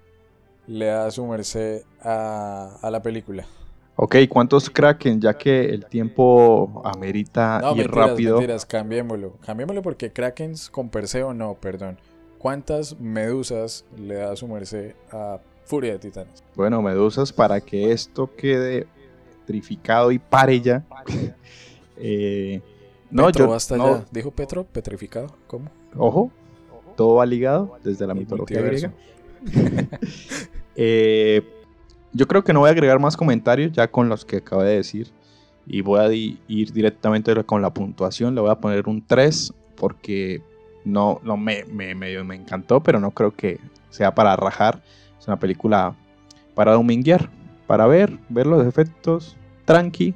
Speaker 1: le da su merced a, a la película?
Speaker 2: Ok, ¿cuántos kraken? Ya que el tiempo amerita
Speaker 1: no,
Speaker 2: ir
Speaker 1: mentiras,
Speaker 2: rápido.
Speaker 1: Mentiras, cambiémoslo. Cambiémoslo porque krakens con Perseo no, perdón. ¿Cuántas medusas le da su merced a Furia de Titanes?
Speaker 2: Bueno, medusas, para que esto quede petrificado y pare ya. [laughs]
Speaker 1: eh, no, Petro, yo, hasta no. ya. ¿Dijo Petro? ¿Petrificado? ¿Cómo?
Speaker 2: Ojo, todo va ligado desde la mitología griega. [laughs] eh, yo creo que no voy a agregar más comentarios ya con los que acabé de decir. Y voy a ir directamente con la puntuación. Le voy a poner un 3 porque no, no me, me, me, me encantó, pero no creo que sea para rajar. Es una película para dominguear, para ver, ver los efectos, tranqui.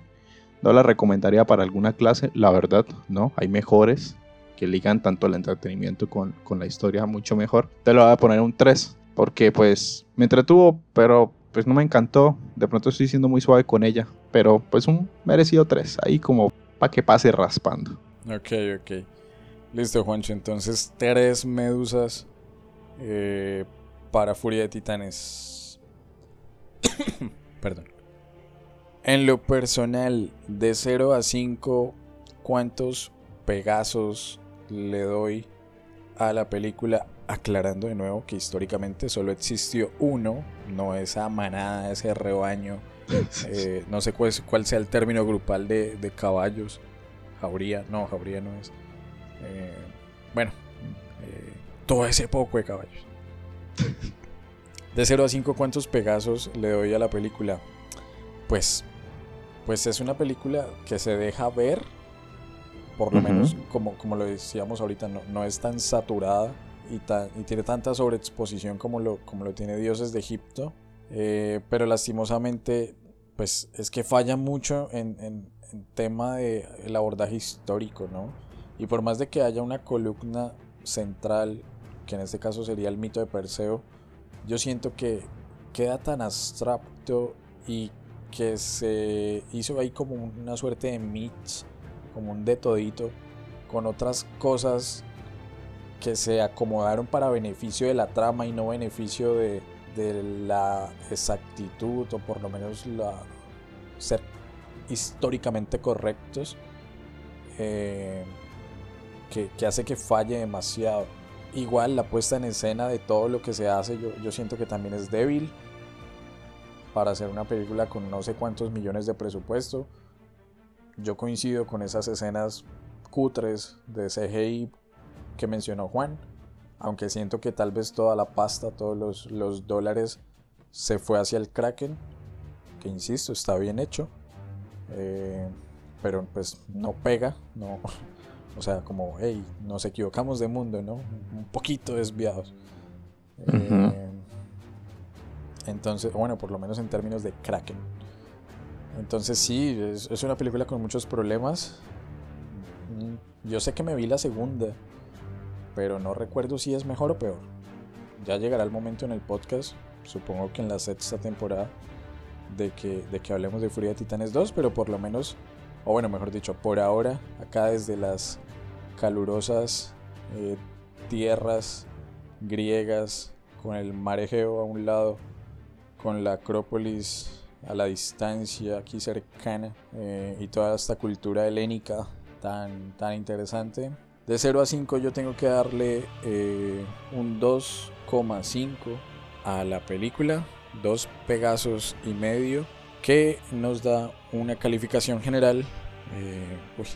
Speaker 2: No la recomendaría para alguna clase, la verdad, no. Hay mejores que ligan tanto el entretenimiento con, con la historia mucho mejor. Te lo voy a poner un 3 porque pues me entretuvo, pero pues no me encantó. De pronto estoy siendo muy suave con ella, pero pues un merecido 3, ahí como para que pase raspando.
Speaker 1: Ok, ok. Listo, Juancho. Entonces, tres medusas eh, para Furia de Titanes. [coughs] Perdón. En lo personal, de 0 a 5, ¿cuántos Pegasos le doy a la película? Aclarando de nuevo que históricamente solo existió uno, no esa manada, ese rebaño. [coughs] Eh, no sé cuál, cuál, sea el término grupal de, de caballos. Jauría, no, jauría no es. Eh, bueno, eh, todo ese poco de caballos. [laughs] De 0 a 5, ¿cuántos Pegasos le doy a la película? Pues, pues es una película que se deja ver, por lo menos como, como lo decíamos ahorita, no, no es tan saturada y, y, tiene tanta sobreexposición como lo, como lo tiene Dioses de Egipto. Eh, pero lastimosamente, pues es que falla mucho en, en, en tema de el abordaje histórico, ¿no? Y por más de que haya una columna central, que en este caso sería el mito de Perseo, yo siento que queda tan abstracto y que se hizo ahí como una suerte de mix, como un de todito, con otras cosas que se acomodaron para beneficio de la trama y no beneficio de, la exactitud o por lo menos ser históricamente correctos. Eh, que, hace que falle demasiado. Igual la puesta en escena de todo lo que se hace, yo, yo siento que también es débil para hacer una película con no sé cuántos millones de presupuesto. Yo coincido con esas escenas cutres de CGI que mencionó Juan, aunque siento que tal vez toda la pasta, todos los, los dólares se fue hacia el Kraken, que insisto, está bien hecho, eh, pero pues no pega, no, o sea, como, hey, nos equivocamos de mundo, ¿no? Un poquito desviados. Eh, entonces, bueno, por lo menos en términos de Kraken. Entonces sí, es, una película con muchos problemas. Mm, yo sé que me vi la segunda, pero no recuerdo si es mejor o peor. Ya llegará el momento en el podcast, supongo que en la sexta temporada, de que, de que hablemos de Furia de Titanes 2, pero por lo menos, o bueno, mejor dicho, por ahora, acá desde las calurosas eh, tierras griegas, con el mar Egeo a un lado, con la Acrópolis a la distancia aquí cercana eh, y toda esta cultura helénica tan, tan interesante. De 0 a 5 yo tengo que darle eh, un 2,5 a la película, dos Pegasos y medio, que nos da una calificación general. uy,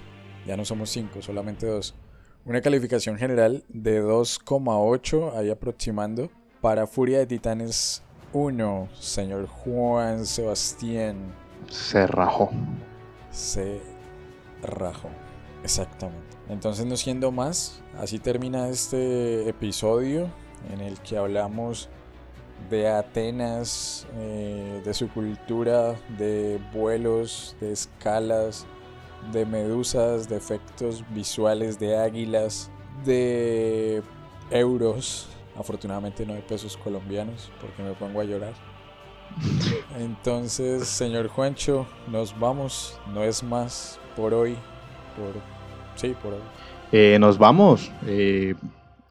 Speaker 1: ya no somos 5, solamente 2. Una calificación general de 2,8 ahí aproximando para Furia de Titanes 1, señor Juan Sebastián.
Speaker 2: Se rajó.
Speaker 1: se rajó. Exactamente. Entonces, no siendo más, así termina este episodio en el que hablamos de Atenas, eh, de su cultura, de vuelos, de escalas, de medusas, de efectos visuales, de águilas, de euros. Afortunadamente no de pesos colombianos porque me pongo a llorar. Entonces, señor Juancho, nos vamos. No es más por hoy. Por... Sí, por hoy.
Speaker 2: Eh, nos vamos. Eh,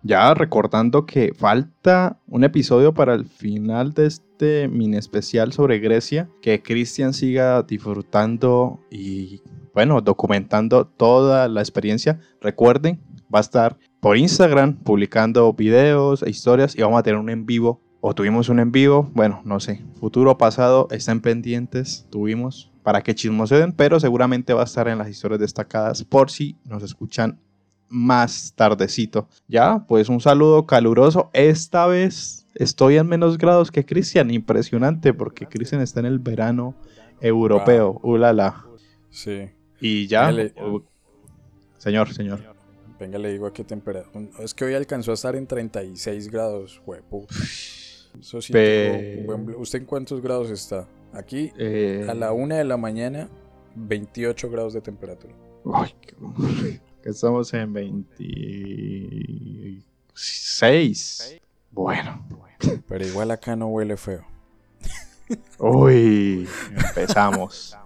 Speaker 2: ya recordando que falta un episodio para el final de este mini especial sobre Grecia. Que Cristian siga disfrutando y, bueno, documentando toda la experiencia. Recuerden, va a estar por Instagram publicando videos e historias y vamos a tener un en vivo. O tuvimos un en vivo, bueno, no sé, futuro pasado, están pendientes, tuvimos para que chismoseen, pero seguramente va a estar en las historias destacadas por si nos escuchan más tardecito. Ya, pues un saludo caluroso. Esta vez estoy en menos grados que Cristian. Impresionante, porque Cristian está en el verano europeo. Ulala.
Speaker 1: Sí.
Speaker 2: Y ya. Señor, señor.
Speaker 1: Venga, le digo a qué temperatura. Es que hoy alcanzó a estar en 36 grados, hueputa. Eso sí,
Speaker 2: Pe-
Speaker 1: buen ¿Usted en cuántos grados está? Aquí,
Speaker 2: Eh,
Speaker 1: a la una de la mañana, 28 grados de temperatura.
Speaker 2: Ay, qué- que estamos en 26. Bueno.
Speaker 1: Pero igual acá no huele feo.
Speaker 2: Uy, empezamos. [laughs]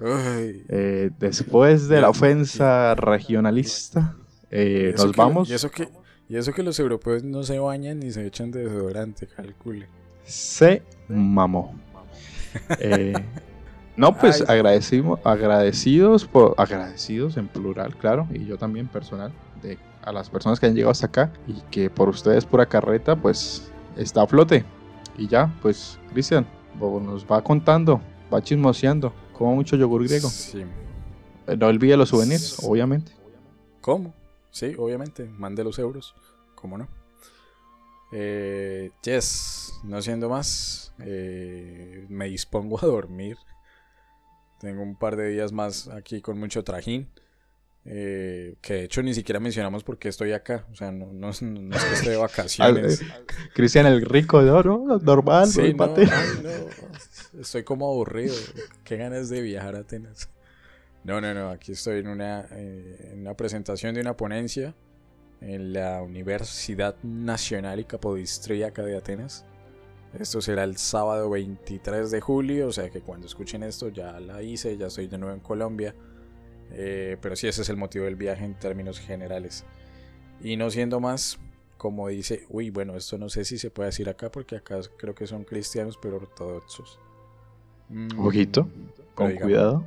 Speaker 2: Eh, después de la ofensa regionalista, eh, nos
Speaker 1: que-
Speaker 2: vamos.
Speaker 1: Y eso, que, y eso que los europeos no se bañan ni se echan desodorante, calcule.
Speaker 2: Se mamó. Eh, no, [laughs] pues
Speaker 1: Ay.
Speaker 2: agradecimos, agradecidos, por, agradecidos en plural, claro, y yo también personal, de, a las personas que han llegado hasta acá y que por ustedes, pura carreta, pues está a flote. Y ya, pues, Cristian, nos va contando, va chismoseando, como mucho yogur griego.
Speaker 1: Sí.
Speaker 2: Eh, No olvide los souvenirs, obviamente.
Speaker 1: ¿Cómo? Sí, obviamente, mande los euros. ¿Cómo no? Eh, yes, no siendo más, eh, me dispongo a dormir. Tengo un par de días más aquí con mucho trajín. eh, que de hecho ni siquiera mencionamos por qué estoy acá. O sea, no, no, es- no es que esté de [laughs] vacaciones.
Speaker 2: Cristian el rico de oro, normal,
Speaker 1: Sí, no, ay, no, [laughs] Estoy como aburrido. Qué ganas de viajar a Atenas. No, no, no. Aquí estoy en una, eh, en una presentación de una ponencia en la Universidad Nacional y Capodistríaca de Atenas. Esto será el sábado 23 de julio, o sea que cuando escuchen esto ya la hice, ya estoy de nuevo en Colombia. Eh, pero sí, ese es el motivo del viaje en términos generales. Y no siendo más, como dice, uy, bueno, esto no sé si se puede decir acá porque acá creo que son cristianos pero ortodoxos. Mm,
Speaker 2: Ojito, con
Speaker 1: digamos,
Speaker 2: cuidado.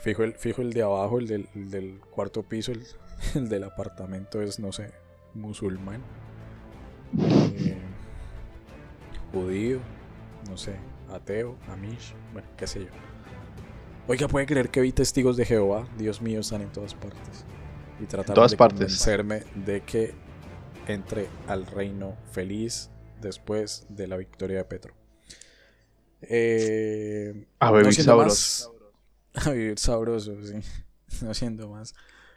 Speaker 1: Fijo el, fijo el de abajo, el del, el del cuarto piso, el, [laughs] el del apartamento es, no sé, musulmán. Eh, judío, no sé, ateo, amish, bueno, qué sé yo. Oiga, ¿puede creer que vi testigos de Jehová? Dios mío, están en todas partes. Y
Speaker 2: todas
Speaker 1: de
Speaker 2: partes.
Speaker 1: convencerme de que entre al reino feliz después de la victoria de Petro. Eh,
Speaker 2: A
Speaker 1: no siendo
Speaker 2: sabroso.
Speaker 1: más- [laughs] a vivir sabroso, sí. [laughs] No siendo más.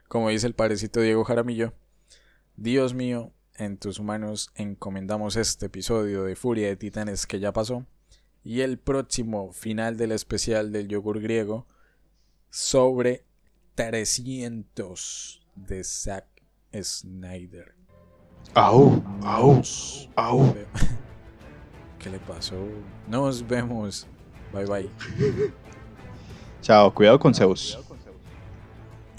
Speaker 1: Como dice el parecito Diego Jaramillo, Dios mío, en tus manos encomendamos este episodio de Furia de Titanes que ya pasó y el próximo final del especial del yogur griego sobre 300 de Zack Snyder.
Speaker 2: Au, au, au. [laughs]
Speaker 1: ve- ¿Qué le pasó? Nos vemos. Bye bye.
Speaker 2: Chao, cuidado con Zeus.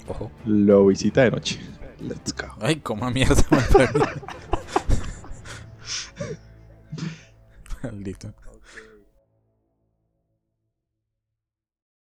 Speaker 1: Ojo.
Speaker 2: Lo visita de noche. Let's go.
Speaker 1: Ay, coma mierda. [laughs] Maldito.